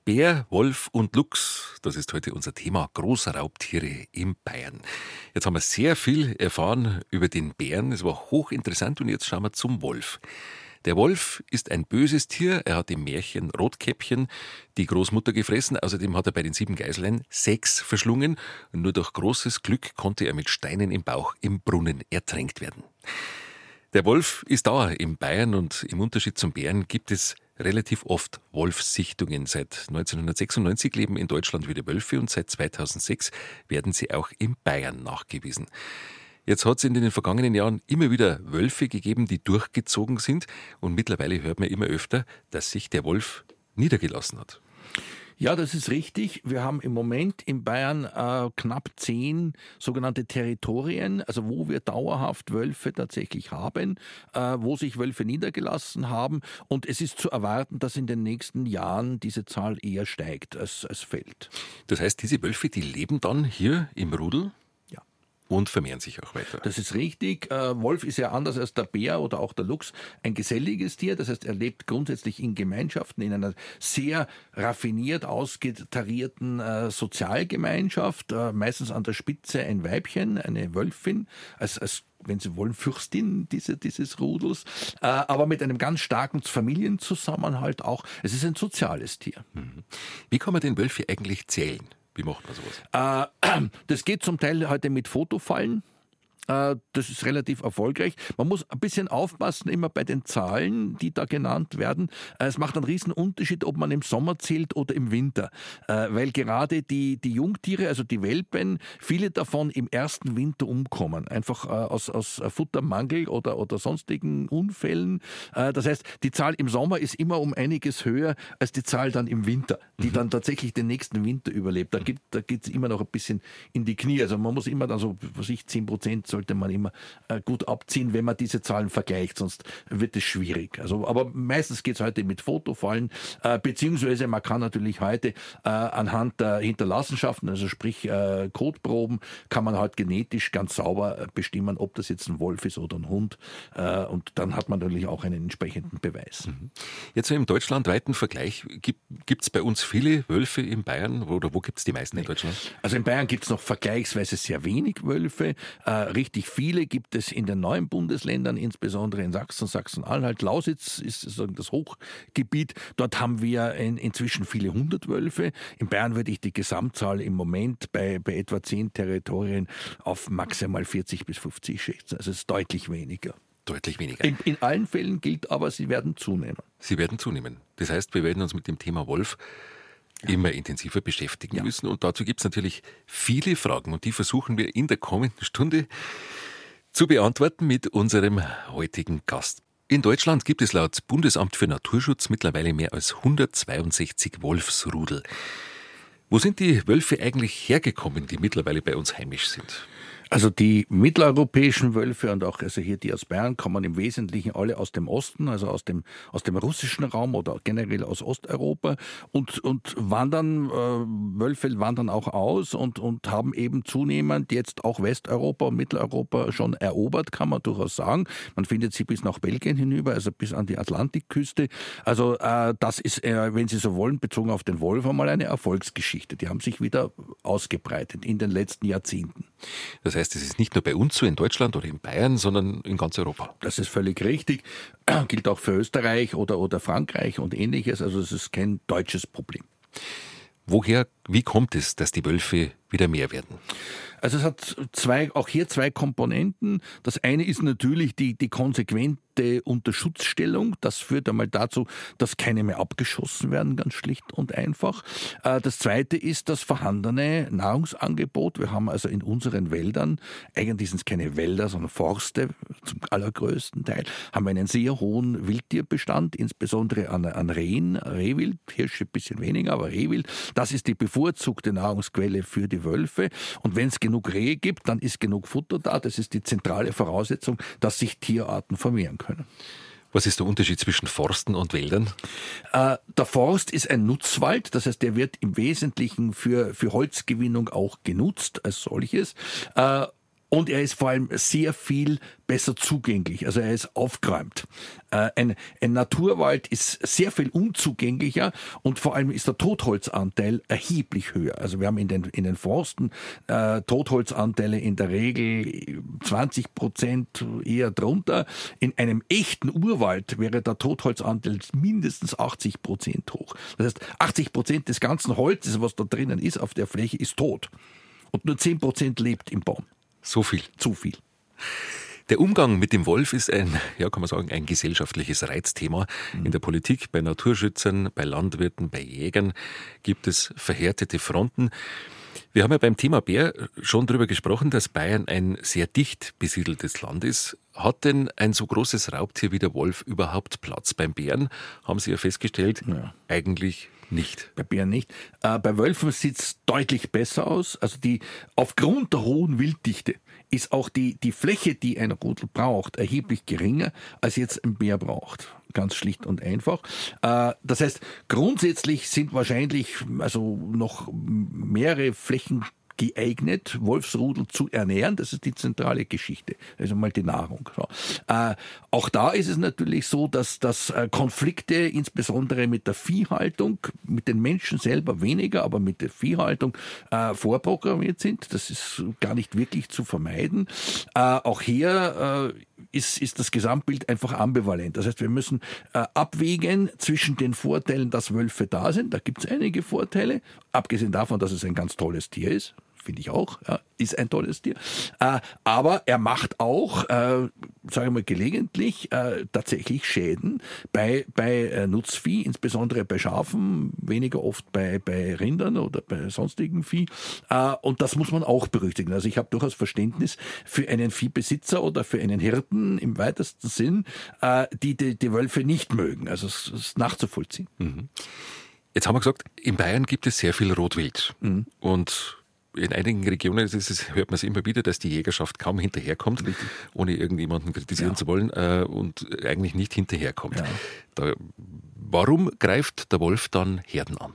Bär, Wolf und Luchs, das ist heute unser Thema Großraubtiere in Bayern. Jetzt haben wir sehr viel erfahren über den Bären, es war hochinteressant und jetzt schauen wir zum Wolf. Der Wolf ist ein böses Tier. Er hat im Märchen Rotkäppchen die Großmutter gefressen. Außerdem hat er bei den sieben Geiseln sechs verschlungen. Nur durch großes Glück konnte er mit Steinen im Bauch im Brunnen ertränkt werden. Der Wolf ist da in Bayern und im Unterschied zum Bären gibt es relativ oft Wolfssichtungen. Seit 1996 leben in Deutschland wieder Wölfe und seit 2006 werden sie auch in Bayern nachgewiesen. Jetzt hat es in den vergangenen Jahren immer wieder Wölfe gegeben, die durchgezogen sind. Und mittlerweile hört man immer öfter, dass sich der Wolf niedergelassen hat. Ja, das ist richtig. Wir haben im Moment in Bayern äh, knapp zehn sogenannte Territorien, also wo wir dauerhaft Wölfe tatsächlich haben, äh, wo sich Wölfe niedergelassen haben. Und es ist zu erwarten, dass in den nächsten Jahren diese Zahl eher steigt als, als fällt. Das heißt, diese Wölfe, die leben dann hier im Rudel? Und vermehren sich auch weiter. Das ist richtig. Äh, Wolf ist ja anders als der Bär oder auch der Luchs ein geselliges Tier. Das heißt, er lebt grundsätzlich in Gemeinschaften, in einer sehr raffiniert ausgetarierten äh, Sozialgemeinschaft. Äh, meistens an der Spitze ein Weibchen, eine Wölfin, als, als wenn Sie wollen, Fürstin diese, dieses Rudels, äh, aber mit einem ganz starken Familienzusammenhalt auch. Es ist ein soziales Tier. Mhm. Wie kann man den Wölfe eigentlich zählen? Wie macht man sowas? Äh, *clears throat* das geht zum Teil heute mit Fotofallen. Äh, das ist relativ erfolgreich. Man muss ein bisschen aufpassen immer bei den Zahlen, die da genannt werden. Äh, es macht einen riesen Unterschied, ob man im Sommer zählt oder im Winter, äh, weil gerade die, die Jungtiere, also die Welpen, viele davon im ersten Winter umkommen, einfach aus, aus Futtermangel oder, oder sonstigen Unfällen. Das heißt, die Zahl im Sommer ist immer um einiges höher als die Zahl dann im Winter, die mhm. dann tatsächlich den nächsten Winter überlebt. Da, da geht es immer noch ein bisschen in die Knie. Also man muss immer dann so, was ich, 10 Prozent sollte man immer äh, gut abziehen, wenn man diese Zahlen vergleicht, sonst wird es schwierig. Also, aber meistens geht es heute mit Fotofallen, äh, beziehungsweise man kann natürlich heute äh, anhand der Hinterlassenschaften, also sprich Kotproben, kann man halt genetisch ganz sauber bestimmen, ob das jetzt ein Wolf ist oder ein Hund. und dann hat man natürlich auch einen entsprechenden Beweis. Mhm. Jetzt im deutschlandweiten Vergleich, gibt es bei uns viele Wölfe in Bayern oder wo gibt es die meisten in Deutschland? Also in Bayern gibt es noch vergleichsweise sehr wenig Wölfe. Richtig viele gibt es in den neuen Bundesländern, insbesondere in Sachsen, Sachsen-Anhalt. Lausitz ist sozusagen das Hochgebiet. Dort haben wir in, inzwischen viele hundert Wölfe. In Bayern würde ich die Gesamtzahl im Moment bei, bei etwa zehn Territorien auf maximal 40 bis 50 schätzen. Also es ist deutlich weniger. Deutlich weniger. In, in allen Fällen gilt aber, sie werden zunehmen. Sie werden zunehmen. Das heißt, wir werden uns mit dem Thema Wolf ja. immer intensiver beschäftigen ja. müssen. Und dazu gibt es natürlich viele Fragen und die versuchen wir in der kommenden Stunde zu beantworten mit unserem heutigen Gast. In Deutschland gibt es laut Bundesamt für Naturschutz mittlerweile mehr als 162 Wolfsrudel. Wo sind die Wölfe eigentlich hergekommen, die mittlerweile bei uns heimisch sind? Also die mitteleuropäischen Wölfe und auch also hier die aus Bayern kommen im Wesentlichen alle aus dem Osten, also aus dem aus dem russischen Raum oder generell aus Osteuropa und und wandern äh, Wölfe wandern auch aus und und haben eben zunehmend jetzt auch Westeuropa und Mitteleuropa schon erobert, kann man durchaus sagen. Man findet sie bis nach Belgien hinüber, also bis an die Atlantikküste. Also äh, das ist, äh, wenn Sie so wollen, bezogen auf den Wolf einmal eine Erfolgsgeschichte. Die haben sich wieder ausgebreitet in den letzten Jahrzehnten. Das heißt, es ist nicht nur bei uns so in Deutschland oder in Bayern, sondern in ganz Europa. Das ist völlig richtig. *clears throat* Gilt auch für Österreich oder, oder Frankreich und ähnliches. Also es ist kein deutsches Problem. Woher, wie kommt es, dass die Wölfe wieder mehr werden? Also es hat zwei, auch hier zwei Komponenten. Das eine ist natürlich die, die konsequente Unterschutzstellung. Das führt einmal dazu, dass keine mehr abgeschossen werden, ganz schlicht und einfach. Äh, das zweite ist das vorhandene Nahrungsangebot. Wir haben also in unseren Wäldern, eigentlich sind es keine Wälder, sondern Forste zum allergrößten Teil, haben wir einen sehr hohen Wildtierbestand, insbesondere an, an Rehen, Rehwild, Hirsche ein bisschen weniger, aber Rehwild. Das ist die bevorzugte Nahrungsquelle für die Wölfe. Und wenn es genug Rehe gibt, dann ist genug Futter da. Das ist die zentrale Voraussetzung, dass sich Tierarten vermehren können. Was ist der Unterschied zwischen Forsten und Wäldern? Äh, der Forst ist ein Nutzwald, das heißt, der wird im Wesentlichen für, für Holzgewinnung auch genutzt als solches. Äh, und er ist vor allem sehr viel besser zugänglich. Also er ist aufgeräumt. Äh, ein, ein Naturwald ist sehr viel unzugänglicher und vor allem ist der Totholzanteil erheblich höher. Also wir haben in den, in den Forsten äh, Totholzanteile in der Regel 20 Prozent eher drunter. In einem echten Urwald wäre der Totholzanteil mindestens 80 Prozent hoch. Das heißt, 80 Prozent des ganzen Holzes, was da drinnen ist auf der Fläche, ist tot. Und nur 10 Prozent lebt im Baum. So viel. Zu viel. Der Umgang mit dem Wolf ist ein, ja, kann man sagen, ein gesellschaftliches Reizthema. Mhm. In der Politik, bei Naturschützern, bei Landwirten, bei Jägern gibt es verhärtete Fronten. Wir haben ja beim Thema Bär schon darüber gesprochen, dass Bayern ein sehr dicht besiedeltes Land ist. Hat denn ein so großes Raubtier wie der Wolf überhaupt Platz beim Bären? Haben Sie ja festgestellt, ja. eigentlich nicht. Bei Bären nicht. Äh, bei Wölfen sieht es deutlich besser aus. Also die aufgrund der hohen Wilddichte ist auch die, die Fläche, die ein Rudel braucht, erheblich geringer, als jetzt ein Bär braucht. Ganz schlicht und einfach. Äh, das heißt, grundsätzlich sind wahrscheinlich also noch mehrere Flächen geeignet, Wolfsrudel zu ernähren. Das ist die zentrale Geschichte. Also mal die Nahrung. So. Äh, auch da ist es natürlich so, dass, dass äh, Konflikte, insbesondere mit der Viehhaltung, mit den Menschen selber weniger, aber mit der Viehhaltung äh, vorprogrammiert sind. Das ist gar nicht wirklich zu vermeiden. Äh, auch hier äh, ist, ist das Gesamtbild einfach ambivalent. Das heißt, wir müssen äh, abwägen zwischen den Vorteilen, dass Wölfe da sind. Da gibt es einige Vorteile, abgesehen davon, dass es ein ganz tolles Tier ist finde ich auch, ja, ist ein tolles Tier. Äh, aber er macht auch, äh, sage ich mal, gelegentlich äh, tatsächlich Schäden bei, bei äh, Nutzvieh, insbesondere bei Schafen, weniger oft bei, bei Rindern oder bei sonstigen Vieh. Äh, und das muss man auch berücksichtigen. Also ich habe durchaus Verständnis für einen Viehbesitzer oder für einen Hirten im weitesten Sinn, äh, die, die die Wölfe nicht mögen. Also es ist nachzuvollziehen. Mhm. Jetzt haben wir gesagt, in Bayern gibt es sehr viel Rotwild. Mhm. Und in einigen Regionen es, hört man es immer wieder, dass die Jägerschaft kaum hinterherkommt, Richtig. ohne irgendjemanden kritisieren ja. zu wollen äh, und eigentlich nicht hinterherkommt. Ja. Da, warum greift der Wolf dann Herden an?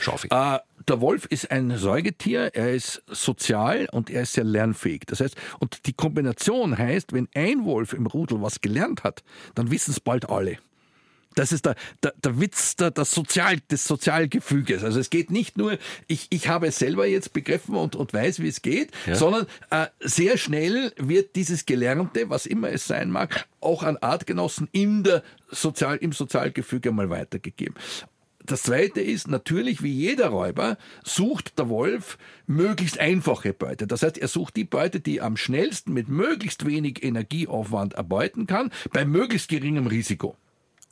Schafe. Äh, der Wolf ist ein Säugetier, er ist sozial und er ist sehr lernfähig. Das heißt, und die Kombination heißt, wenn ein Wolf im Rudel was gelernt hat, dann wissen es bald alle. Das ist der, der, der Witz der, der Sozial, des Sozialgefüges. Also es geht nicht nur, ich, ich habe es selber jetzt begriffen und, und weiß, wie es geht, ja. sondern äh, sehr schnell wird dieses Gelernte, was immer es sein mag, auch an Artgenossen in der Sozial, im Sozialgefüge mal weitergegeben. Das zweite ist natürlich, wie jeder Räuber, sucht der Wolf möglichst einfache Beute. Das heißt, er sucht die Beute, die er am schnellsten mit möglichst wenig Energieaufwand erbeuten kann, bei möglichst geringem Risiko.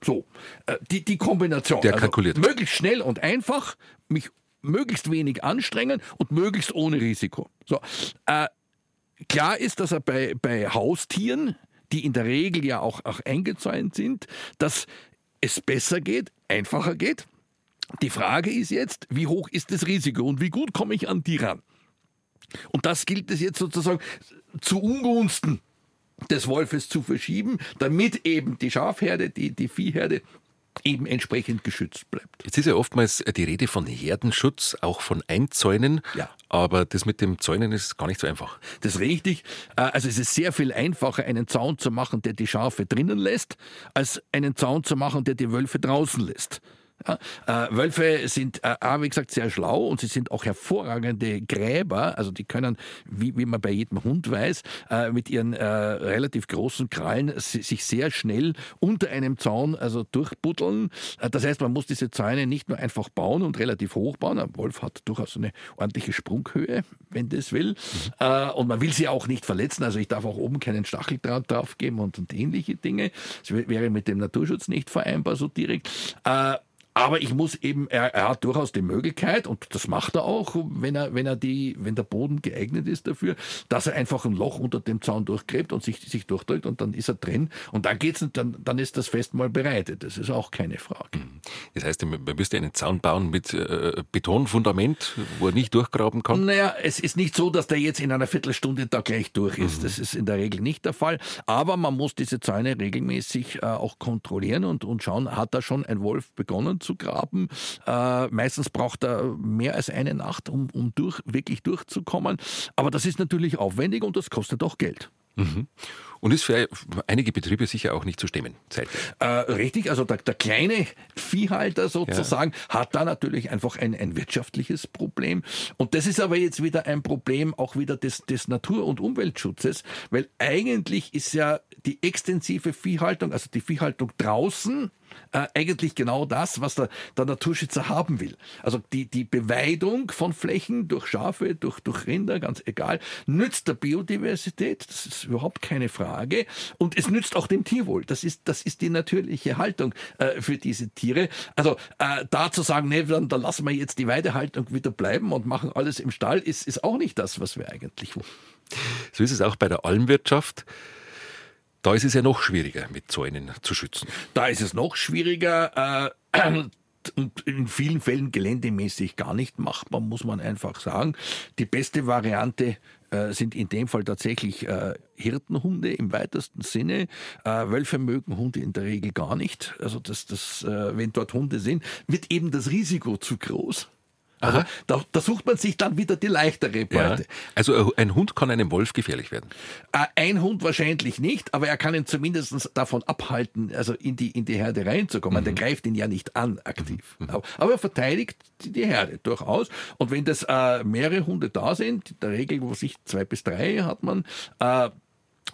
So, äh, die, die Kombination. Der also kalkuliert. Also möglichst schnell und einfach, mich möglichst wenig anstrengen und möglichst ohne Risiko. So, äh, klar ist, dass er bei, bei Haustieren die in der Regel ja auch, auch eingezäunt sind, dass es besser geht, einfacher geht. Die Frage ist jetzt, wie hoch ist das Risiko und wie gut komme ich an die ran? Und das gilt es jetzt sozusagen zu Ungunsten des Wolfes zu verschieben, damit eben die Schafherde, die, die Viehherde eben entsprechend geschützt bleibt. Jetzt ist ja oftmals die Rede von Herdenschutz, auch von Einzäunen. Ja. Aber das mit dem Zäunen ist gar nicht so einfach. Das ist richtig. Äh, also es ist sehr viel einfacher, einen Zaun zu machen, der die Schafe drinnen lässt, als einen Zaun zu machen, der die Wölfe draußen lässt. Ja, äh, Wölfe sind, äh, wie gesagt, sehr schlau und sie sind auch hervorragende Gräber. Also die können, wie, wie man bei jedem Hund weiß, äh, mit ihren äh, relativ großen Krallen sich sehr schnell unter einem Zaun also durchbuddeln. Äh, das heißt, man muss diese Zäune nicht nur einfach bauen und relativ hoch bauen. Ein Wolf hat durchaus eine ordentliche Sprunghöhe, wenn das will. Mhm. und man will sie auch nicht verletzen. Also ich darf auch oben keinen Stacheldraht drauf geben und, und ähnliche Dinge. Das wäre mit dem Naturschutz nicht vereinbar so direkt. Aber ich muss eben, er, er, hat durchaus die Möglichkeit, und das macht er auch, wenn er, wenn er die, wenn der Boden geeignet ist dafür, dass er einfach ein Loch unter dem Zaun durchgräbt und sich, sich durchdrückt und dann ist er drin. Und dann geht's, dann, dann ist das Fest mal bereitet. Das ist auch keine Frage. Mhm. Das heißt, man müsste einen Zaun bauen mit äh, Betonfundament, wo er nicht durchgraben kann? Naja, es ist nicht so, dass der jetzt in einer Viertelstunde da gleich durch ist. Mhm. Das ist in der Regel nicht der Fall. Aber man muss diese Zäune regelmäßig äh, auch kontrollieren und, und schauen, hat da schon ein Wolf begonnen zu graben. Äh, meistens braucht er mehr als eine Nacht, um, um durch, wirklich durchzukommen. Aber das ist natürlich aufwendig und das kostet auch Geld. Mhm. Und ist für einige Betriebe sicher auch nicht zu stemmen. Äh, richtig, also der, der, kleine Viehhalter sozusagen ja. hat da natürlich einfach ein, ein wirtschaftliches Problem. Und das ist aber jetzt wieder ein Problem auch wieder des, des Natur- und Umweltschutzes, weil eigentlich ist ja die extensive Viehhaltung, also die Viehhaltung draußen, äh, eigentlich genau das, was der, der Naturschützer haben will. Also die, die Beweidung von Flächen durch Schafe, durch, durch Rinder, ganz egal, nützt der Biodiversität, das ist überhaupt keine Frage. Und es nützt auch dem Tierwohl. Das ist, das ist die natürliche Haltung äh, für diese Tiere. Also äh, da zu sagen, nee, dann, dann lassen wir jetzt die Weidehaltung wieder bleiben und machen alles im Stall, ist, ist auch nicht das, was wir eigentlich wollen. So ist es auch bei der Almwirtschaft. Da ist es ja noch schwieriger, mit Zäunen zu schützen. Da ist es noch schwieriger. Äh, und in vielen Fällen geländemäßig gar nicht machbar, muss man einfach sagen. Die beste Variante äh, sind in dem Fall tatsächlich äh, Hirtenhunde im weitesten Sinne. Äh, Wölfe mögen Hunde in der Regel gar nicht. Also das, das, äh, wenn dort Hunde sind, wird eben das Risiko zu groß. Also da, da, sucht man sich dann wieder die leichtere Beute. Ja. Also ein Hund kann einem Wolf gefährlich werden? Äh, ein Hund wahrscheinlich nicht, aber er kann ihn zumindest davon abhalten, also in die, in die Herde reinzukommen. Mhm. Der greift ihn ja nicht an aktiv. Mhm. Aber er verteidigt die Herde durchaus. Und wenn das äh, mehrere Hunde da sind, in der Regel, wo sich zwei bis drei hat man, äh,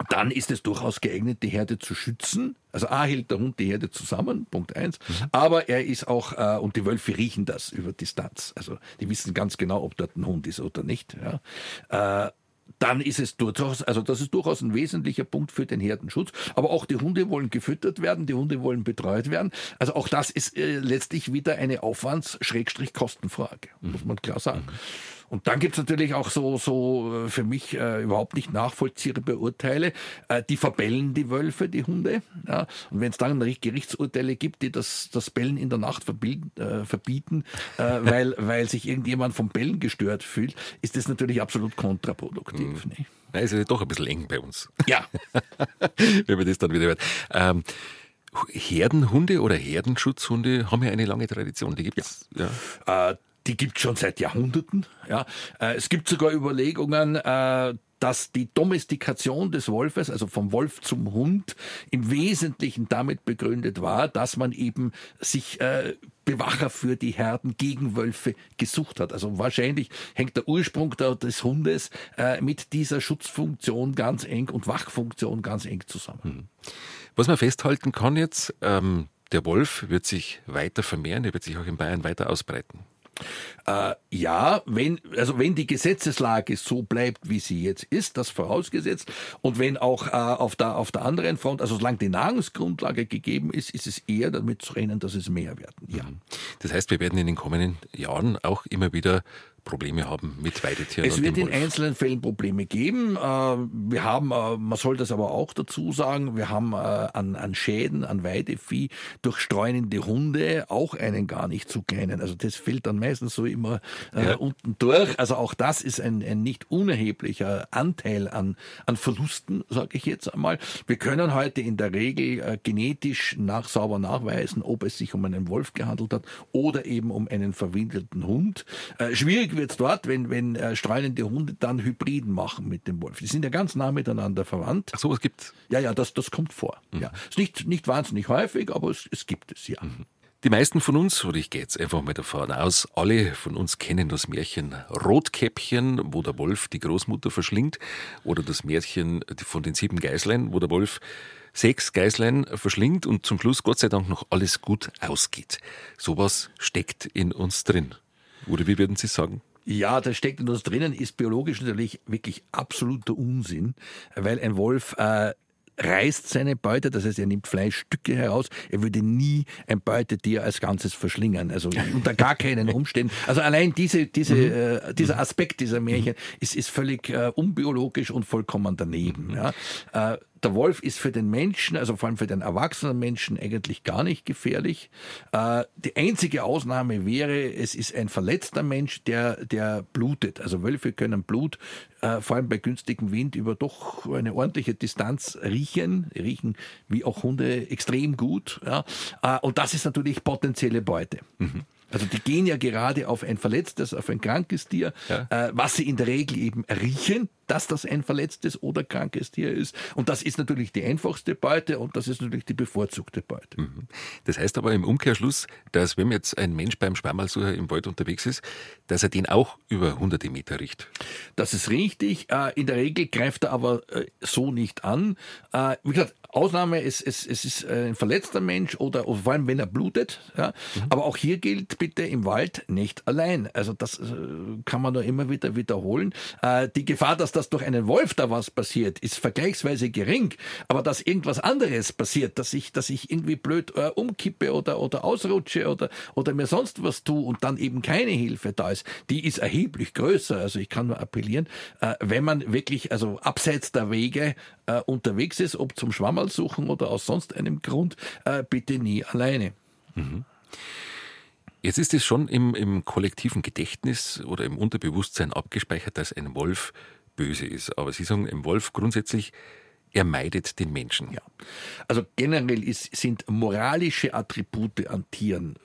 dann ist es durchaus geeignet, die Herde zu schützen. Also A hält der Hund die Herde zusammen, Punkt eins. Mhm. Aber er ist auch, äh, und die Wölfe riechen das über Distanz. Also die wissen ganz genau, ob dort ein Hund ist oder nicht. Ja. Äh, dann ist es durchaus, also das ist durchaus ein wesentlicher Punkt für den Herdenschutz. Aber auch die Hunde wollen gefüttert werden, die Hunde wollen betreut werden. Also auch das ist äh, letztlich wieder eine Aufwands-Kostenfrage, mhm. muss man klar sagen. Mhm. Und dann gibt's natürlich auch so, so äh, für mich äh, überhaupt nicht nachvollziehbare Urteile, äh, die verbellen die Wölfe, die Hunde. Ja. Und wenn es dann Gerichtsurteile gibt, die das, das Bellen in der Nacht verbieten, äh, verbieten äh, *laughs* weil, weil sich irgendjemand vom Bellen gestört fühlt, ist das natürlich absolut kontraproduktiv. Mhm. Na, ist ja doch ein bisschen eng bei uns. Ja. *laughs* wenn man das dann wieder hört. Ähm, Herdenhunde oder Herdenschutzhunde haben ja eine lange Tradition. Die gibt's. Ja. ja. Äh, die gibt schon seit Jahrhunderten. Ja. Äh, es gibt sogar Überlegungen, äh, dass die Domestikation des Wolfes, also vom Wolf zum Hund, im Wesentlichen damit begründet war, dass man eben sich äh, Bewacher für die Herden gegen Wölfe gesucht hat. Also wahrscheinlich hängt der Ursprung des Hundes mit dieser Schutzfunktion ganz eng und Wachfunktion ganz eng zusammen. Hm. Was man festhalten kann jetzt, ähm, der Wolf wird sich weiter vermehren, er wird sich auch in Bayern weiter ausbreiten. Äh, ja, wenn, also wenn die Gesetzeslage so bleibt, wie sie jetzt ist, das vorausgesetzt, und wenn auch äh, auf, der, auf der anderen Front, also solange die Nahrungsgrundlage gegeben ist, ist es eher damit zu rechnen, dass es mehr werden. Ja. Mhm. Das heißt, wir werden in den kommenden Jahren auch immer wieder Probleme haben mit Weidetieren. Es wird in einzelnen Fällen Probleme geben. Äh, wir haben, äh, man soll das aber auch dazu sagen, wir haben äh, an, an Schäden, an Weidevieh durch streunende Hunde auch einen gar nicht zu kleinen. Also das fällt dann meistens so immer ja. unten durch. Also auch das ist ein, ein nicht unerheblicher Anteil an, an Verlusten, sage ich jetzt einmal. Wir können heute in der Regel genetisch nach sauber nachweisen, ob es sich um einen Wolf gehandelt hat oder eben um einen verwindelten Hund. schwierig wird es dort, wenn, wenn äh, streunende Hunde dann Hybriden machen mit dem Wolf. Die sind ja ganz nah miteinander verwandt. Ach, sowas gibt's? Ja, ja, das, das kommt vor. Mhm. Ja. Ist nicht, nicht wahnsinnig häufig, aber es, es gibt es, ja. Mhm. Die meisten von uns, oder ich gehe jetzt einfach mal davon aus, alle von uns kennen das Märchen Rotkäppchen, wo der Wolf die Großmutter verschlingt, oder das Märchen von den sieben Geißlein, wo der Wolf sechs Geißlein verschlingt und zum Schluss Gott sei Dank noch alles gut ausgeht. Sowas steckt in uns drin. Oder wie würden Sie sagen? Ja, da steckt in uns drinnen, ist biologisch natürlich wirklich absoluter Unsinn, weil ein Wolf äh, reißt seine Beute, das heißt, er nimmt Fleischstücke heraus. Er würde nie ein Beutetier als Ganzes verschlingen, also *laughs* unter gar keinen Umständen. Also allein diese, diese, mhm. äh, dieser mhm. Aspekt dieser Märchen ist, ist völlig äh, unbiologisch und vollkommen daneben. Mhm. Ja. Äh, der Wolf ist für den Menschen, also vor allem für den erwachsenen Menschen, eigentlich gar nicht gefährlich. Äh, die einzige Ausnahme wäre, es ist ein verletzter Mensch, der, der blutet. Also Wölfe können Blut, äh, vor allem bei günstigem Wind, über doch eine ordentliche Distanz riechen. riechen wie auch Hunde extrem gut. Ja. Äh, und das ist natürlich potenzielle Beute. Mhm. Also die gehen ja gerade auf ein verletztes, auf ein krankes Tier, ja. äh, was sie in der Regel eben riechen, dass das ein verletztes oder krankes Tier ist. Und das ist natürlich die einfachste Beute und das ist natürlich die bevorzugte Beute. Mhm. Das heißt aber im Umkehrschluss, dass wenn jetzt ein Mensch beim Sparmalsucher im Wald unterwegs ist, dass er den auch über hunderte Meter riecht. Das ist richtig. Äh, in der Regel greift er aber äh, so nicht an. Äh, wie gesagt, Ausnahme, es, es, es ist ein verletzter Mensch oder, oder vor allem wenn er blutet. Ja. Mhm. Aber auch hier gilt bitte im Wald nicht allein. Also das kann man nur immer wieder wiederholen. Die Gefahr, dass dass durch einen Wolf da was passiert, ist vergleichsweise gering. Aber dass irgendwas anderes passiert, dass ich, dass ich irgendwie blöd äh, umkippe oder, oder ausrutsche oder, oder mir sonst was tue und dann eben keine Hilfe da ist, die ist erheblich größer. Also ich kann nur appellieren, äh, wenn man wirklich also abseits der Wege äh, unterwegs ist, ob zum Schwammerl suchen oder aus sonst einem Grund, äh, bitte nie alleine. Mhm. Jetzt ist es schon im, im kollektiven Gedächtnis oder im Unterbewusstsein abgespeichert, dass ein Wolf böse ist. Aber Sie sagen, im Wolf grundsätzlich, er meidet den Menschen. Ja. Also generell ist, sind moralische Attribute an Tieren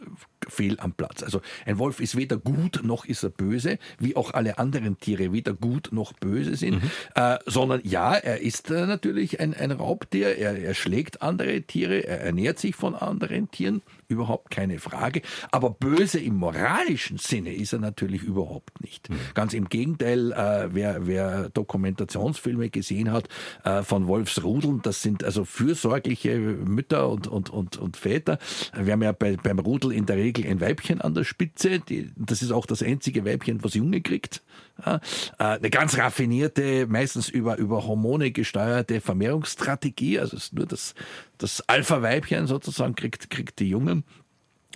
fehl am Platz. Also ein Wolf ist weder gut noch ist er böse, wie auch alle anderen Tiere weder gut noch böse sind, mhm. äh, sondern ja, er ist äh, natürlich ein, ein Raubtier, er, er schlägt andere Tiere, er ernährt sich von anderen Tieren, überhaupt keine Frage. Aber böse im moralischen Sinne ist er natürlich überhaupt nicht. Mhm. Ganz im Gegenteil, äh, wer, wer Dokumentationsfilme gesehen hat äh, von Wolfsrudeln, das sind also fürsorgliche Mütter und, und, und, und Väter. Wir haben ja bei, beim Rudel in der Regel Regel ein Weibchen an der Spitze. Die, das ist auch das einzige Weibchen, was Junge kriegt. Ja, äh, eine ganz raffinierte, meistens über, über Hormone gesteuerte Vermehrungsstrategie. Also es ist nur das, das Alpha-Weibchen sozusagen kriegt, kriegt die Jungen.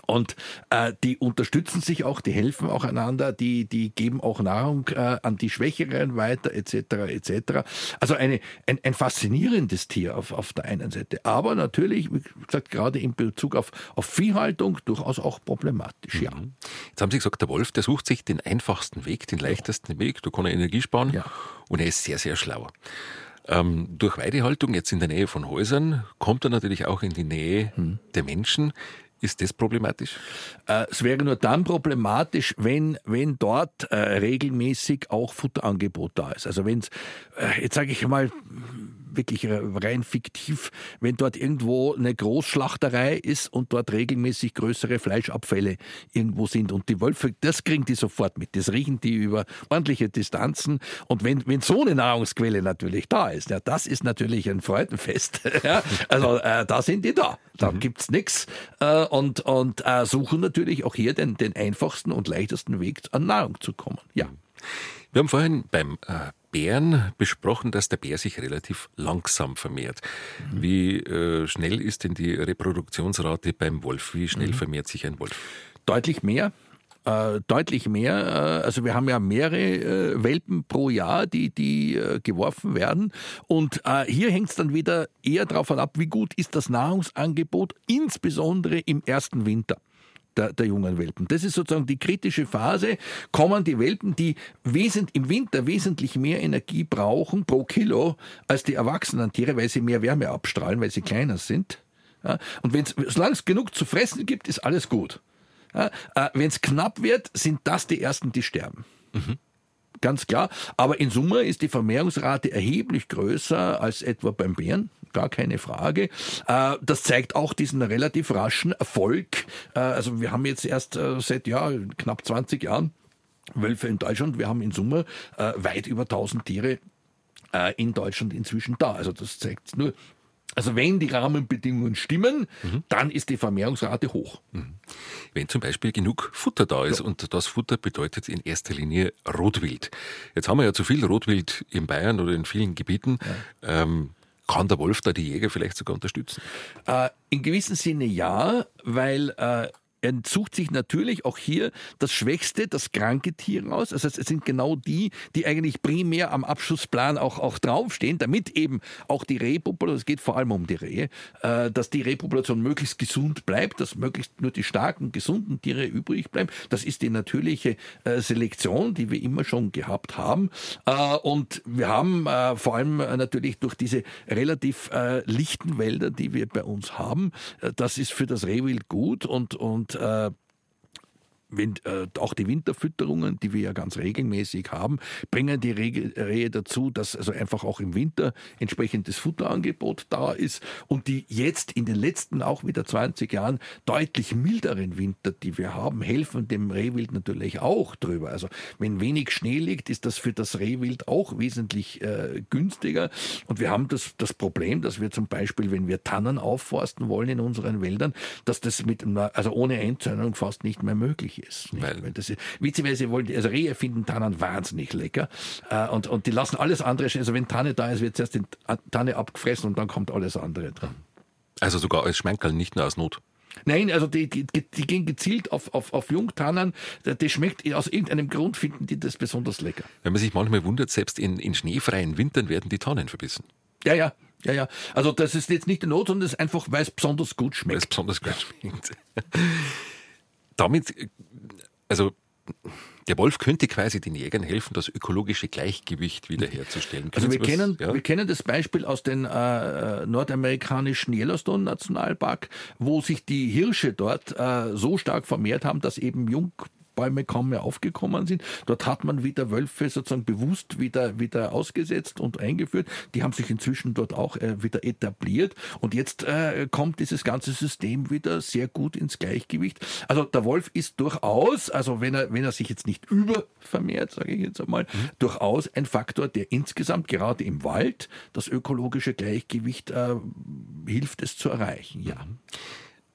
Und äh, die unterstützen sich auch, die helfen auch einander, die, die geben auch Nahrung äh, an die Schwächeren weiter, etc. etc. Also eine, ein, ein faszinierendes Tier auf, auf der einen Seite. Aber natürlich, wie gesagt, gerade in Bezug auf, auf Viehhaltung durchaus auch problematisch, ja. Mhm. Jetzt haben Sie gesagt, der Wolf, der sucht sich den einfachsten Weg, den leichtesten. Weg, da kann er Energie sparen ja. und er ist sehr, sehr schlau. Ähm, durch Weidehaltung jetzt in der Nähe von Häusern kommt er natürlich auch in die Nähe hm. der Menschen. Ist das problematisch? Äh, es wäre nur dann problematisch, wenn, wenn dort äh, regelmäßig auch Futterangebot da ist. Also wenn es, äh, jetzt sage ich mal, wirklich rein fiktiv, wenn dort irgendwo eine Großschlachterei ist und dort regelmäßig größere Fleischabfälle irgendwo sind. Und die Wölfe, das kriegen die sofort mit. Das riechen die über ordentliche Distanzen. Und wenn, wenn so eine Nahrungsquelle natürlich da ist, ja, das ist natürlich ein Freudenfest. *laughs* ja, also äh, da sind die da. Da mhm. gibt's nichts äh, und, und äh, suchen natürlich auch hier den, den einfachsten und leichtesten Weg an Nahrung zu kommen. Ja. Wir haben vorhin beim äh, Bären besprochen, dass der Bär sich relativ langsam vermehrt. Mhm. Wie äh, schnell ist denn die Reproduktionsrate beim Wolf? Wie schnell mhm. vermehrt sich ein Wolf? Deutlich mehr. äh, deutlich mehr. Äh, also wir haben ja mehrere äh, Welpen pro Jahr, die, die äh, geworfen werden. Und äh, hier hängt es dann wieder eher davon ab, wie gut ist das Nahrungsangebot, insbesondere im ersten Winter. Der, der, jungen Welpen. Das ist sozusagen die kritische Phase. Kommen die Welpen, die wesent, im Winter wesentlich mehr Energie brauchen pro Kilo als die erwachsenen Tiere, weil sie mehr Wärme abstrahlen, weil sie kleiner sind. Ja, und wenn's, solange es genug zu fressen gibt, ist alles gut. Ja, äh, Wenn es knapp wird, sind das die Ersten, die sterben. Mhm. Ganz klar. Aber in Summe ist die Vermehrungsrate erheblich größer als etwa beim Bären. Gar keine Frage. Äh, das zeigt auch diesen relativ raschen Erfolg. Äh, also wir haben jetzt erst äh, seit ja, knapp 20 Jahren Wölfe in Deutschland. Wir haben in Summe weit über 1000 Tiere in Deutschland inzwischen da. Also das zeigt nur, also wenn die Rahmenbedingungen stimmen, mhm. dann ist die Vermehrungsrate hoch. Mhm. Wenn zum Beispiel genug Futter da ist ja. und das Futter bedeutet in erster Linie Rotwild. Jetzt haben wir ja zu viel Rotwild in Bayern oder in vielen Gebieten. Ja. Ähm, kann der Wolf da die Jäger vielleicht sogar unterstützen? Äh, in gewissem Sinne ja, weil äh, er sucht sich natürlich auch hier das schwächste, das kranke Tier raus. Also es sind genau die, die eigentlich primär am Abschussplan auch, auch draufstehen, damit eben auch die Rehpopulation, es geht vor allem um die Rehe, äh, dass die Rehpopulation möglichst gesund bleibt, dass möglichst nur die starken, gesunden Tiere übrig bleiben. Das ist die natürliche äh, Selektion, die wir immer schon gehabt haben. Äh, und wir haben äh, vor allem äh, natürlich durch diese relativ äh, lichten Wälder, die wir bei uns haben, das ist für das Rehwild gut und, und äh, wenn, äh, auch die Winterfütterungen, die wir ja ganz regelmäßig haben, bringen die Rehe dazu, dass also einfach auch im Winter entsprechendes Futterangebot da ist und die jetzt in den letzten auch wieder 20 Jahren deutlich milderen Winter, die wir haben, helfen dem Rehwild natürlich auch drüber. Also wenn wenig Schnee liegt, ist das für das Rehwild auch wesentlich äh, günstiger und wir haben das, das Problem, dass wir zum Beispiel, wenn wir Tannen aufforsten wollen in unseren Wäldern, dass das mit, also ohne Einzäunung fast nicht mehr möglich ist. Weil, Weil das ist, witzigerweise wollen die, also Rehe finden Tannen wahnsinnig lecker äh, und, und die lassen alles andere, also wenn Tanne da ist, wird zuerst die Tanne abgefressen und dann kommt alles andere dran. Also sogar als Schmankerl, nicht nur aus Not. Nein, also die, die, die gehen gezielt auf, auf, auf Jungtannen. Das schmeckt, aus irgendeinem Grund finden die das besonders lecker. Wenn man sich manchmal wundert, selbst in, in schneefreien Wintern werden die Tannen verbissen. Ja, ja, ja, ja. Also das ist jetzt nicht die Not, sondern es ist einfach, weil es besonders gut schmeckt. Weil es besonders gut schmeckt. damit, also der Wolf könnte quasi den Jägern helfen, das ökologische Gleichgewicht wiederherzustellen. Also wir kennen, ja? wir kennen das Beispiel aus dem äh, nordamerikanischen Yellowstone Nationalpark, wo sich die Hirsche dort äh, so stark vermehrt haben, dass eben Jung Bäume kaum mehr aufgekommen sind. Dort hat man wieder Wölfe sozusagen bewusst wieder, wieder ausgesetzt und eingeführt. Die haben sich inzwischen dort auch äh, wieder etabliert. Und jetzt äh, kommt dieses ganze System wieder sehr gut ins Gleichgewicht. Also der Wolf ist durchaus, also wenn er, wenn er sich jetzt nicht übervermehrt, sage ich jetzt einmal, mhm. durchaus ein Faktor, der insgesamt gerade im Wald das ökologische Gleichgewicht äh, hilft es zu erreichen. Ja. Mhm.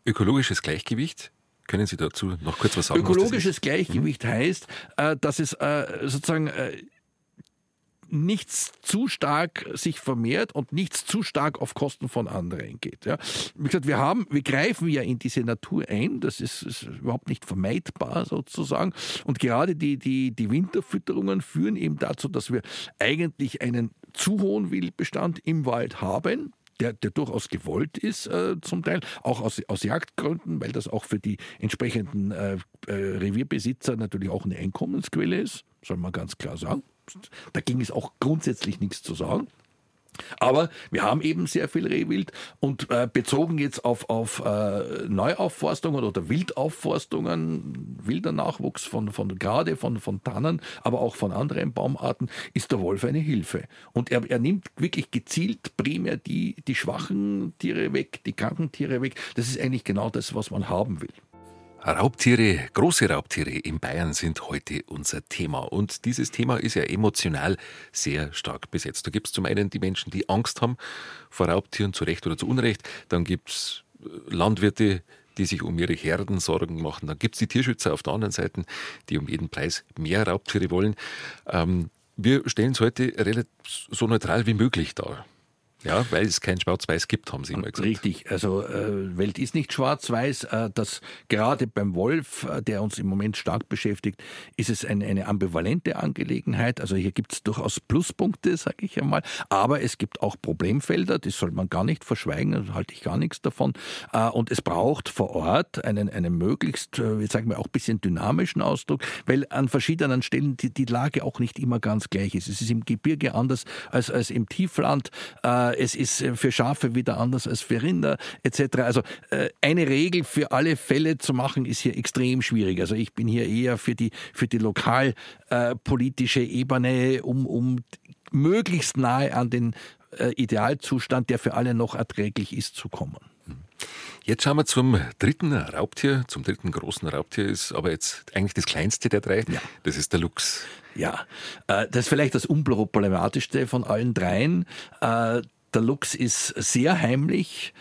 Ökologisches Gleichgewicht können Sie dazu noch kurz was sagen? Ökologisches Gleichgewicht mhm. heißt, äh, dass es äh, sozusagen äh, nichts zu stark sich vermehrt und nichts zu stark auf Kosten von anderen geht. Ja. Wie gesagt, wir haben, wir greifen ja in diese Natur ein, das ist, ist überhaupt nicht vermeidbar sozusagen. Und gerade die, die, die Winterfütterungen führen eben dazu, dass wir eigentlich einen zu hohen Wildbestand im Wald haben der, der durchaus gewollt ist äh, zum Teil, auch aus, aus Jagdgründen, weil das auch für die entsprechenden äh, äh, Revierbesitzer natürlich auch eine Einkommensquelle ist, soll man ganz klar sagen. Da ging es auch grundsätzlich nichts zu sagen. Aber wir haben eben sehr viel Rehwild und äh, bezogen jetzt auf, auf äh, Neuaufforstungen oder Wildaufforstungen, wilder Nachwuchs von, von gerade von, von Tannen, aber auch von anderen Baumarten, ist der Wolf eine Hilfe. Und er, er nimmt wirklich gezielt primär die, die schwachen Tiere weg, die kranken Tiere weg. Das ist eigentlich genau das, was man haben will. Raubtiere, große Raubtiere in Bayern sind heute unser Thema. Und dieses Thema ist ja emotional sehr stark besetzt. Da gibt es zum einen die Menschen, die Angst haben vor Raubtieren, zu Recht oder zu Unrecht. Dann gibt es äh, Landwirte, die sich um ihre Herden Sorgen machen. Dann gibt es die Tierschützer auf der anderen Seite, die um jeden Preis mehr Raubtiere wollen. Ähm, wir stellen es heute so neutral wie möglich dar. Ja, weil es kein Schwarz-Weiß gibt, haben Sie immer gesagt. Richtig, also äh, Welt ist nicht schwarz-weiß. Äh, das gerade beim Wolf, äh, der uns im Moment stark beschäftigt, ist es eine, eine ambivalente Angelegenheit. Also hier gibt es durchaus Pluspunkte, sage ich einmal, aber es gibt auch Problemfelder, das soll man gar nicht verschweigen, da halte ich gar nichts davon. Äh, und es braucht vor Ort einen, einen möglichst, äh, sagen wir, auch ein bisschen dynamischen Ausdruck, weil an verschiedenen Stellen die, die Lage auch nicht immer ganz gleich ist. Es ist im Gebirge anders als, als im Tiefland. Äh, es ist äh, für Schafe wieder anders als für Rinder etc. Also äh, eine Regel für alle Fälle zu machen, ist hier extrem schwierig. Also ich bin hier eher für die, für die lokalpolitische Ebene, um, um möglichst nahe an den Idealzustand, der für alle noch erträglich ist, zu kommen. Jetzt schauen wir zum dritten Raubtier, zum dritten großen Raubtier ist aber jetzt eigentlich das kleinste der drei. Ja. Das ist der Luchs. Ja, das ist vielleicht das unproblematischste von allen dreien. Der Luchs ist sehr heimlich.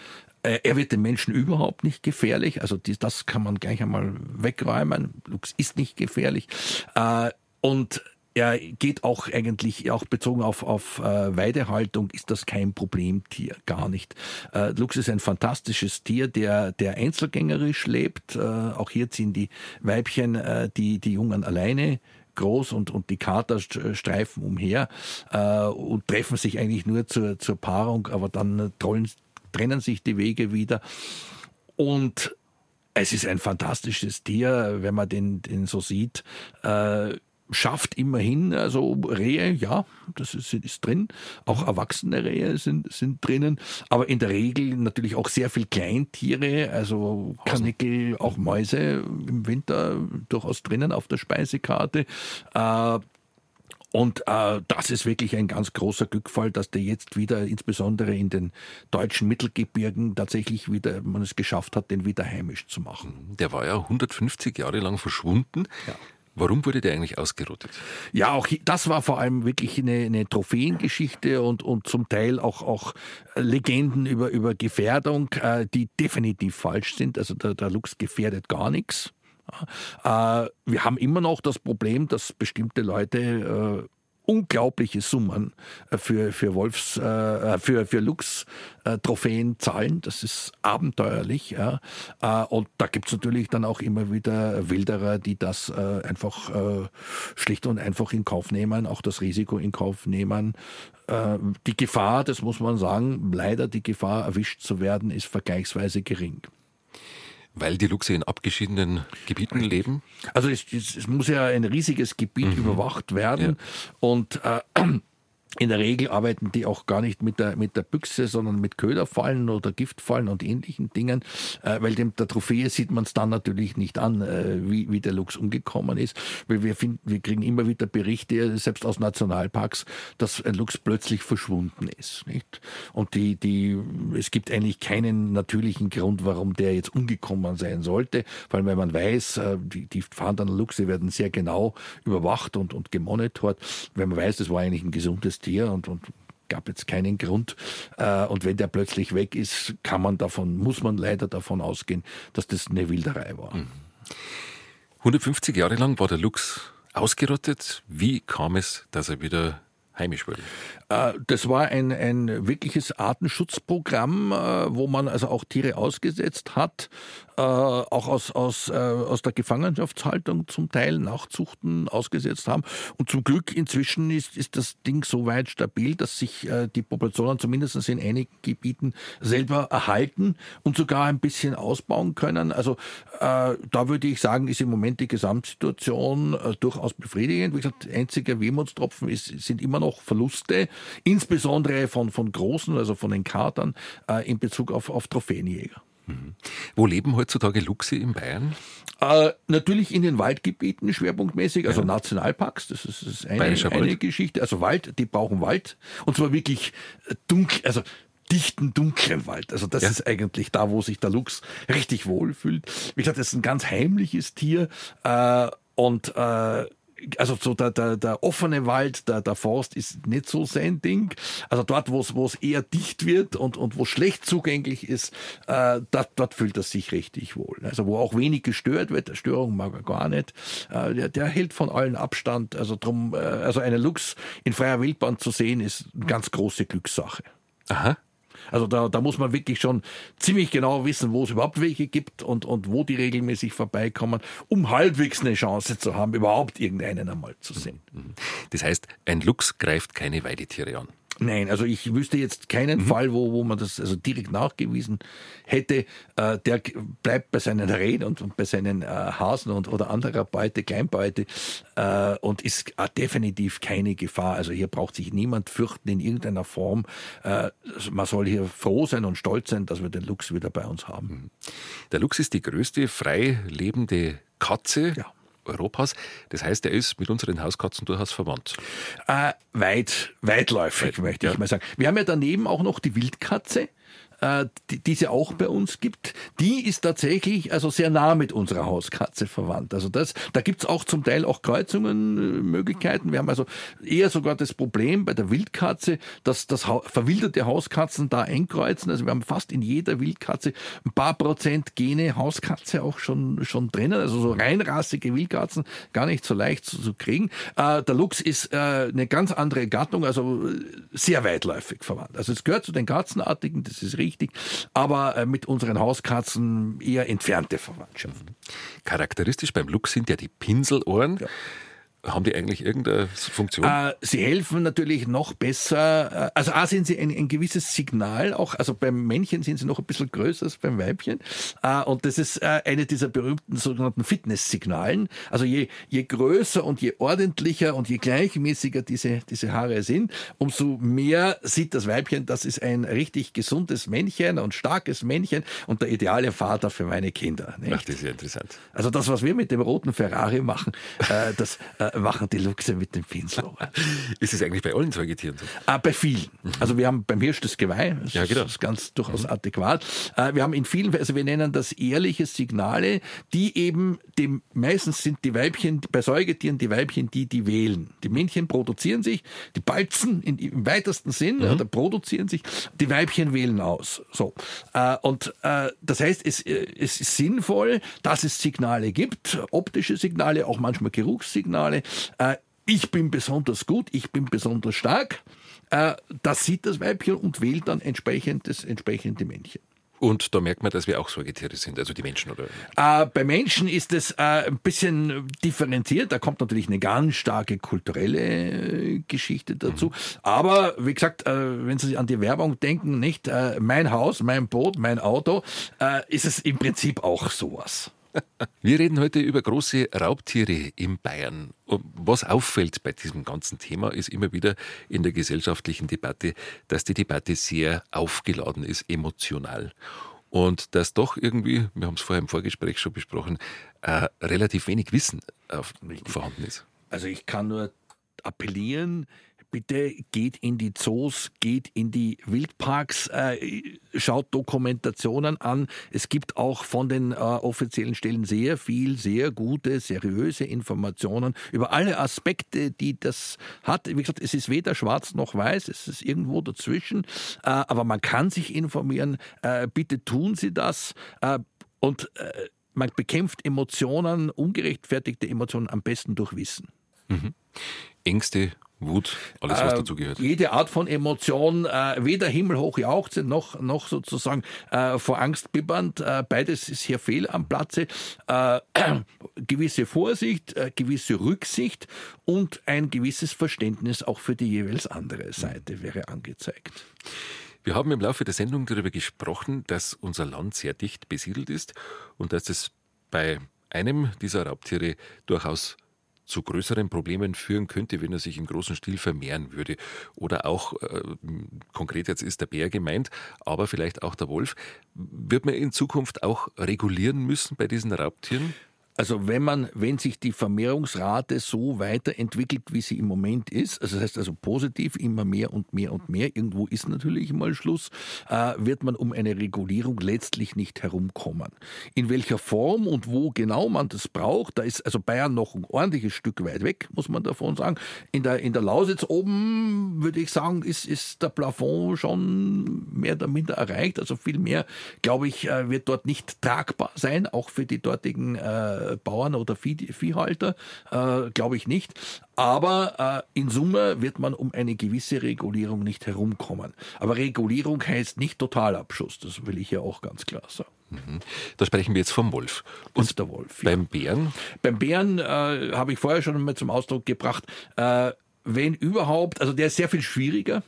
Äh, er wird den Menschen überhaupt nicht gefährlich. Also das kann man gleich einmal wegräumen. Luchs ist nicht gefährlich. Äh, und er geht auch eigentlich, auch bezogen auf, auf äh, Weidehaltung, ist das kein Problemtier, gar nicht. Luchs ist ein fantastisches Tier, der, der einzelgängerisch lebt. auch hier ziehen die Weibchen die, die Jungen alleine groß und, und die Kater streifen umher äh, und treffen sich eigentlich nur zur, zur Paarung, aber dann trollen, trennen sich die Wege wieder. Und es ist ein fantastisches Tier, wenn man den, den so sieht. Äh, schafft immerhin, also Rehe, ja, das ist, ist drin. Auch erwachsene Rehe sind, sind drinnen. Aber in der Regel natürlich auch sehr viel Kleintiere, also Kanickel, auch Mäuse im Winter durchaus drinnen auf der Speisekarte. Äh, und äh, das ist wirklich ein ganz großer Glückfall, dass der jetzt wieder, insbesondere in den deutschen Mittelgebirgen, tatsächlich wieder man es geschafft hat, den wieder heimisch zu machen. Der war ja 150 Jahre lang verschwunden. Ja. Warum wurde der eigentlich ausgerottet? Ja, auch das war vor allem wirklich eine, eine Trophäengeschichte und, und zum Teil auch, auch Legenden über, über Gefährdung, äh, die definitiv falsch sind. Also der, der Luchs gefährdet gar nichts. Äh, wir haben immer noch das Problem, dass bestimmte Leute äh, unglaubliche Summen äh, für, für Wolfs, äh, für, für Lux-Trophäen zahlen. Das ist abenteuerlich. Ja. Äh, und da gibt es natürlich dann auch immer wieder Wilderer, die das äh, einfach äh, schlicht und einfach in Kauf nehmen, auch das Risiko in Kauf nehmen. Äh, die Gefahr, das muss man sagen, leider die Gefahr erwischt zu werden, ist vergleichsweise gering. Weil die Luchse in abgeschiedenen Gebieten leben? Also es, es muss ja ein riesiges Gebiet mhm. überwacht werden ja. und äh, in der Regel arbeiten die auch gar nicht mit der, mit der Büchse, sondern mit Köderfallen oder Giftfallen und ähnlichen Dingen, äh, weil dem der Trophäe sieht man es dann natürlich nicht an, äh, wie, wie der Luchs umgekommen ist. Weil wir finden, wir kriegen immer wieder Berichte, selbst aus Nationalparks, dass ein Luchs plötzlich verschwunden ist. Nicht? Und die, die, es gibt eigentlich keinen natürlichen Grund, warum der jetzt umgekommen sein sollte, weil wenn man weiß, äh, die, die fahrenden Luchse werden sehr genau überwacht und, und gemonitort, wenn man weiß, das war eigentlich ein gesundes Tier und, und gab jetzt keinen Grund. Äh, und wenn der plötzlich weg ist, kann man davon, muss man leider davon ausgehen, dass das eine Wilderei war. 150 mhm. Jahre lang war der Luchs ausgerottet. Wie kam es, dass er wieder heimisch wurde? Äh, das war ein, ein wirkliches Artenschutzprogramm, äh, wo man also auch Tiere ausgesetzt hat, äh, auch aus, aus, aus der Gefangenschaftshaltung zum Teil Nachzuchten ausgesetzt haben. Und zum Glück inzwischen ist, ist das Ding so weit stabil, dass sich die Populationen zumindest in einigen Gebieten selber erhalten und sogar ein bisschen ausbauen können. Also da würde ich sagen, ist im Moment die Gesamtsituation durchaus befriedigend. Wie gesagt, einziger Wehmutstropfen ist, sind immer noch Verluste insbesondere von, von großen, also von den Katern, äh, in Bezug auf, auf Trophäenjäger. Mhm. Wo leben heutzutage Luchse in Bayern? Äh, natürlich in den Waldgebieten schwerpunktmäßig, also ja. Nationalparks, das ist, das ist eine, eine Geschichte. Also Wald, die brauchen Wald und zwar wirklich dunkel, also dichten, dunklen Wald. Also das ja. ist eigentlich da, wo sich der Luchs richtig wohlfühlt. Wie gesagt, das ist ein ganz heimliches Tier äh, und äh, also so der, der, der offene Wald, der, der Forst ist nicht so sein Ding. Also dort, wo es eher dicht wird und, und wo schlecht zugänglich ist, äh, dort, dort fühlt er sich richtig wohl. Also wo auch wenig gestört wird, Störung mag er gar nicht. Äh, der, der hält von allen Abstand. Also drum, äh, also eine Luchs in freier Wildbahn zu sehen, ist eine ganz große Glückssache. Aha. Also da, da muss man wirklich schon ziemlich genau wissen, wo es überhaupt welche gibt und, und wo die regelmäßig vorbeikommen, um halbwegs eine Chance zu haben, überhaupt irgendeinen einmal zu sehen. Das heißt, ein Luchs greift keine Weidetiere an. Nein, also ich wüsste jetzt keinen mhm. Fall, wo, wo man das also direkt nachgewiesen hätte. Äh, der bleibt bei seinen Rehen und, und bei seinen äh, Hasen und, oder anderer Beute, Kleinbeute äh, und ist äh, definitiv keine Gefahr. Also hier braucht sich niemand fürchten in irgendeiner Form. Äh, man soll hier froh sein und stolz sein, dass wir den Luchs wieder bei uns haben. Mhm. Der Luchs ist die größte frei lebende Katze. Ja. Europas. Das heißt, er ist mit unseren Hauskatzen durchaus verwandt. Äh, weit, weitläufig, Weit, möchte ich mal sagen. Wir haben ja daneben auch noch die Wildkatze äh, die, die es ja auch bei uns gibt, die ist tatsächlich also sehr nah mit unserer Hauskatze verwandt. Also das, da gibt's auch zum Teil auch Kreuzungen, äh, Möglichkeiten. Wir haben also eher sogar das Problem bei der Wildkatze, dass das verwilderte Hauskatzen da einkreuzen. Also wir haben fast in jeder Wildkatze ein paar Prozent Gene Hauskatze auch schon, schon drinnen. Also so reinrassige Wildkatzen gar nicht so leicht zu, zu kriegen. Äh, der Luchs ist äh, eine ganz andere Gattung, also äh, sehr weitläufig verwandt. Also es gehört zu den Katzenartigen, das ist richtig wichtig, aber äh, mit unseren Hauskatzen eher entfernte Verwandtschaft. Charakteristisch beim Luchs sind ja die Pinselohren. Ja. Haben die eigentlich irgendeine Funktion? Äh, sie helfen natürlich noch besser. Äh, also A sind sie ein, ein, gewisses Signal, auch also beim Männchen sind sie noch ein bisschen größer als beim Weibchen. Äh, und das ist äh, eine dieser berühmten sogenannten Fitnesssignalen. Also je, je größer und je ordentlicher und je gleichmäßiger diese, diese Haare sind, umso mehr sieht das Weibchen, das ist ein richtig gesundes Männchen und starkes Männchen und der ideale Vater für meine Kinder. Nicht? Ach, das ist ja interessant. Also das, was wir mit dem roten Ferrari machen, äh, das machen die Luchse mit dem Pinsel. ist es eigentlich bei allen Säugetieren so? Ah, bei vielen. Mhm. Also wir haben beim Hirsch das Geweih, das ja, genau. ist ganz durchaus mhm. adäquat. Äh, wir haben in vielen, also wir nennen das ehrliche Signale, die eben, die, meistens sind die Weibchen, bei Säugetieren die Weibchen, die die wählen. Die Männchen produzieren sich, die balzen in, im weitesten Sinn, mhm. oder produzieren sich, die Weibchen wählen aus. So. Äh, und äh, das heißt, es, es ist sinnvoll, dass es Signale gibt, optische Signale, auch manchmal Geruchssignale, äh, ich bin besonders gut, ich bin besonders stark. Äh, das sieht das Weibchen und wählt dann entsprechend das entsprechende Männchen. Und da merkt man, dass wir auch Säugetiere sind, also die Menschen, oder? Äh, bei Menschen ist es äh, ein bisschen differenziert. Da kommt natürlich eine ganz starke kulturelle äh, Geschichte dazu. Mhm. Aber wie gesagt, äh, wenn Sie an die Werbung denken, nicht äh, mein Haus, mein Boot, mein Auto, äh, ist es im Prinzip auch sowas. Wir reden heute über große Raubtiere in Bayern. Und was auffällt bei diesem ganzen Thema ist immer wieder in der gesellschaftlichen Debatte, dass die Debatte sehr aufgeladen ist, emotional. Und dass doch irgendwie, wir haben es vorher im Vorgespräch schon besprochen, äh, relativ wenig Wissen äh, vorhanden ist. Also ich kann nur appellieren, bitte geht in die Zoos, geht in die Wildparks, äh, schaut Dokumentationen an. Es gibt auch von den äh, offiziellen Stellen sehr viel, sehr gute, seriöse Informationen über alle Aspekte, die das hat. Wie gesagt, es ist weder schwarz noch weiß, es ist irgendwo dazwischen, äh, aber man kann sich informieren. Äh, bitte tun Sie das. Äh, und äh, man bekämpft Emotionen, ungerechtfertigte Emotionen am besten durch Wissen. Mhm. Ängste, Wut, alles was äh, dazugehört. Jede Art von Emotion, äh, weder himmelhoch jauchzend noch, noch sozusagen äh, vor Angst bibbernd. Äh, beides ist hier fehl am Platze. Äh, *clears throat* gewisse Vorsicht, äh, gewisse Rücksicht und ein gewisses Verständnis auch für die jeweils andere Seite wäre angezeigt. Wir haben im Laufe der Sendung darüber gesprochen, dass unser Land sehr dicht besiedelt ist und dass es bei einem dieser Raubtiere durchaus zu größeren Problemen führen könnte, wenn er sich im großen Stil vermehren würde. Oder auch, äh, konkret jetzt ist der Bär gemeint, aber vielleicht auch der Wolf. Wird man in Zukunft auch regulieren müssen bei diesen Raubtieren? Also wenn man, wenn sich die Vermehrungsrate so weiterentwickelt, wie sie im Moment ist, also das heißt also positiv immer mehr und mehr und mehr, irgendwo ist natürlich mal Schluss, äh, wird man um eine Regulierung letztlich nicht herumkommen. In welcher Form und wo genau man das braucht, da ist also Bayern noch ein ordentliches Stück weit weg, muss man davon sagen. In der, in der Lausitz oben, würde ich sagen, ist, ist der Plafond schon mehr oder minder erreicht. Also viel mehr, glaube ich, äh, wird dort nicht tragbar sein, auch für die dortigen äh, äh, Bauern oder Vieh, Viehhalter, äh, glaube ich nicht. Aber äh, in Summe wird man um eine gewisse Regulierung nicht herumkommen. Aber Regulierung heißt nicht Totalabschuss, das will ich ja auch ganz klar sagen. Mhm. Da sprechen wir jetzt vom Wolf. Und der Wolf. Ja. Beim Bären? Beim Bären äh, habe ich vorher schon mal zum Ausdruck gebracht, äh, wenn überhaupt, also der ist sehr viel schwieriger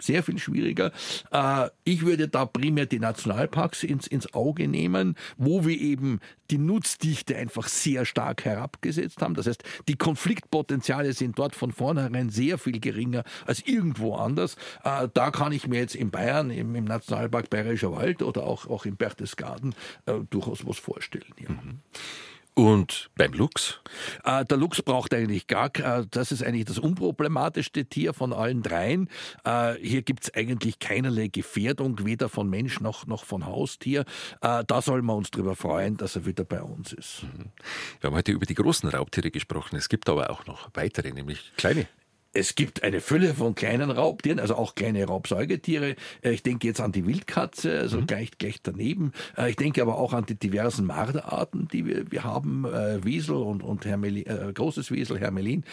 sehr viel schwieriger. Äh, ich würde da primär die Nationalparks ins, ins Auge nehmen, wo wir eben die Nutzdichte einfach sehr stark herabgesetzt haben. Das heißt, die Konfliktpotenziale sind dort von vornherein sehr viel geringer als irgendwo anders. Äh, da kann ich mir jetzt in Bayern, im, Nationalpark Bayerischer Wald oder auch, auch im Berchtesgaden äh, durchaus was vorstellen. Ja. Mhm. Und beim Luchs? Äh, der Luchs braucht eigentlich gar, äh, das ist eigentlich das unproblematischste Tier von allen dreien. Äh, hier gibt es eigentlich keinerlei Gefährdung, weder von Mensch noch, noch von Haustier. Äh, da soll man uns darüber freuen, dass er wieder bei uns ist. Mhm. Wir haben heute über die großen Raubtiere gesprochen. Es gibt aber auch noch weitere, nämlich kleine. Es gibt eine Fülle von kleinen Raubtieren, also auch kleine Raubsäugetiere. Äh, ich denke jetzt an die Wildkatze, also mhm. gleich, gleich daneben. Äh, ich denke aber auch an die diversen Marderarten, die wir, wir haben. Äh, Wiesel und, und Hermelin, äh, großes Wiesel, Hermelin,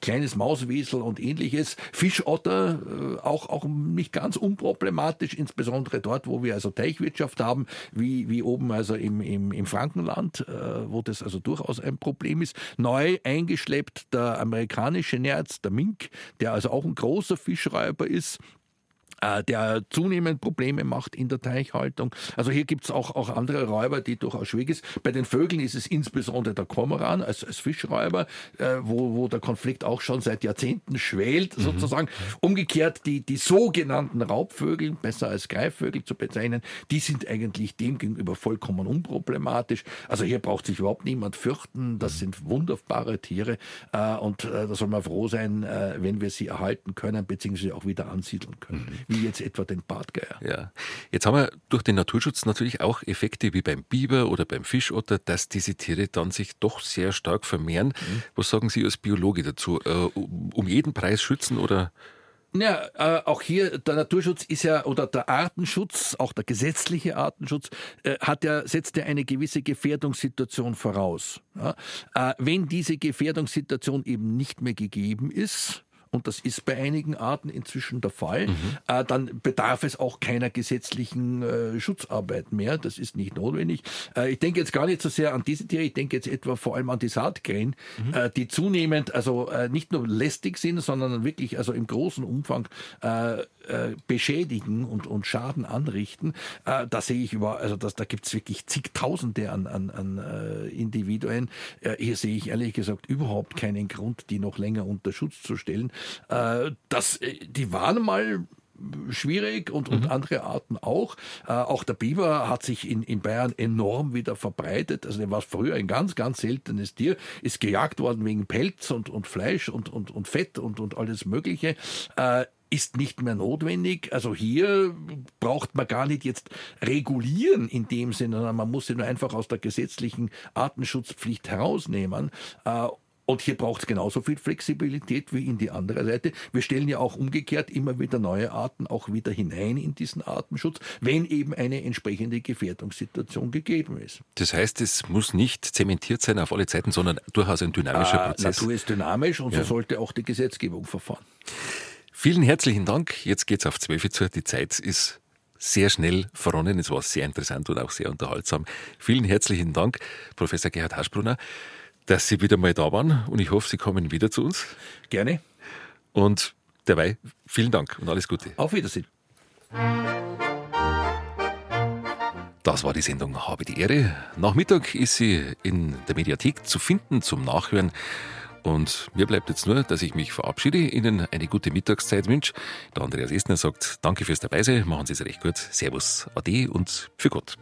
kleines Mauswiesel und ähnliches. Fischotter, auch, auch nicht ganz unproblematisch, insbesondere dort, wo wir also Teichwirtschaft haben, wie, wie oben also im, im, im Frankenland, wo das also durchaus ein Problem ist. Neu eingeschleppt der amerikanische Nerz, der Mink, der also auch ein großer Fischreiber ist, der zunehmend Probleme macht in der Teichhaltung. Also hier gibt es auch, auch andere Räuber, die durchaus schwierig sind. Bei den Vögeln ist es insbesondere der Kormoran als, als Fischräuber, äh, wo, wo der Konflikt auch schon seit Jahrzehnten schwelt, mhm. sozusagen. Umgekehrt, die, die sogenannten Raubvögel, besser als Greifvögel zu bezeichnen, die sind eigentlich dem gegenüber vollkommen unproblematisch. Also hier braucht sich überhaupt niemand fürchten. Das mhm. sind wunderbare Tiere äh, und äh, da soll man froh sein, äh, wenn wir sie erhalten können, beziehungsweise auch wieder ansiedeln können. Mhm wie jetzt etwa den Bartgeier. Ja. Jetzt haben wir durch den Naturschutz natürlich auch Effekte wie beim Biber oder beim Fischotter, dass diese Tiere dann sich doch sehr stark vermehren. Mhm. Was sagen Sie als Biologe dazu? Äh, um jeden Preis schützen oder? Ja, äh, auch hier der Naturschutz ist ja oder der Artenschutz, auch der gesetzliche Artenschutz, äh, hat ja setzt ja eine gewisse Gefährdungssituation voraus. Ja? Äh, wenn diese Gefährdungssituation eben nicht mehr gegeben ist, und das ist bei einigen Arten inzwischen der Fall, mhm. äh, dann bedarf es auch keiner gesetzlichen äh, Schutzarbeit mehr. Das ist nicht notwendig. Äh, ich denke jetzt gar nicht so sehr an diese Tiere, ich denke jetzt etwa vor allem an die Saatkrähen, mhm. Äh, die zunehmend also äh, nicht nur lästig sind, sondern wirklich also im großen Umfang äh, beschädigen und, und Schaden anrichten. da sehe ich über, also das, da gibt es wirklich zigtausende an, an, an Individuen. hier sehe ich ehrlich gesagt überhaupt keinen Grund, die noch länger unter Schutz zu stellen. Äh, das, äh, die waren mal schwierig und, und mhm. andere Arten auch. Äh, auch der Biber hat sich in, in Bayern enorm wieder verbreitet. Also der war früher ein ganz, ganz seltenes Tier, ist gejagt worden wegen Pelz und, und Fleisch und, und, und Fett und, und alles Mögliche. Äh, ist nicht mehr notwendig. Also hier braucht man gar nicht jetzt regulieren in dem Sinne, sondern man muss sie nur einfach aus der gesetzlichen Artenschutzpflicht herausnehmen. Äh, und hier braucht es genauso viel Flexibilität wie in die andere Seite. Wir stellen ja auch umgekehrt immer wieder neue Arten auch wieder hinein in diesen Artenschutz, wenn eben eine entsprechende Gefährdungssituation gegeben ist. Das heißt, es muss nicht zementiert sein auf alle Zeiten, sondern durchaus ein dynamischer äh, Prozess. Natur ist dynamisch und ja. so sollte auch die Gesetzgebung verfahren. Vielen herzlichen Dank. Jetzt geht's auf 12 Uhr. Die Zeit ist sehr schnell verronnen. Es war sehr interessant und auch sehr unterhaltsam. Vielen herzlichen Dank, Professor Gerhard Haschbrunner dass Sie wieder mal da waren und ich hoffe, Sie kommen wieder zu uns. Gerne. Und dabei vielen Dank und alles Gute. Auf Wiedersehen. Das war die Sendung Habe die Ehre. Nachmittag ist sie in der Mediathek zu finden zum Nachhören. Und mir bleibt jetzt nur, dass ich mich verabschiede, Ihnen eine gute Mittagszeit wünsche. Der Andreas Estner sagt, danke fürs Dabeisein, machen Sie es recht gut, Servus, Ade und für Gott.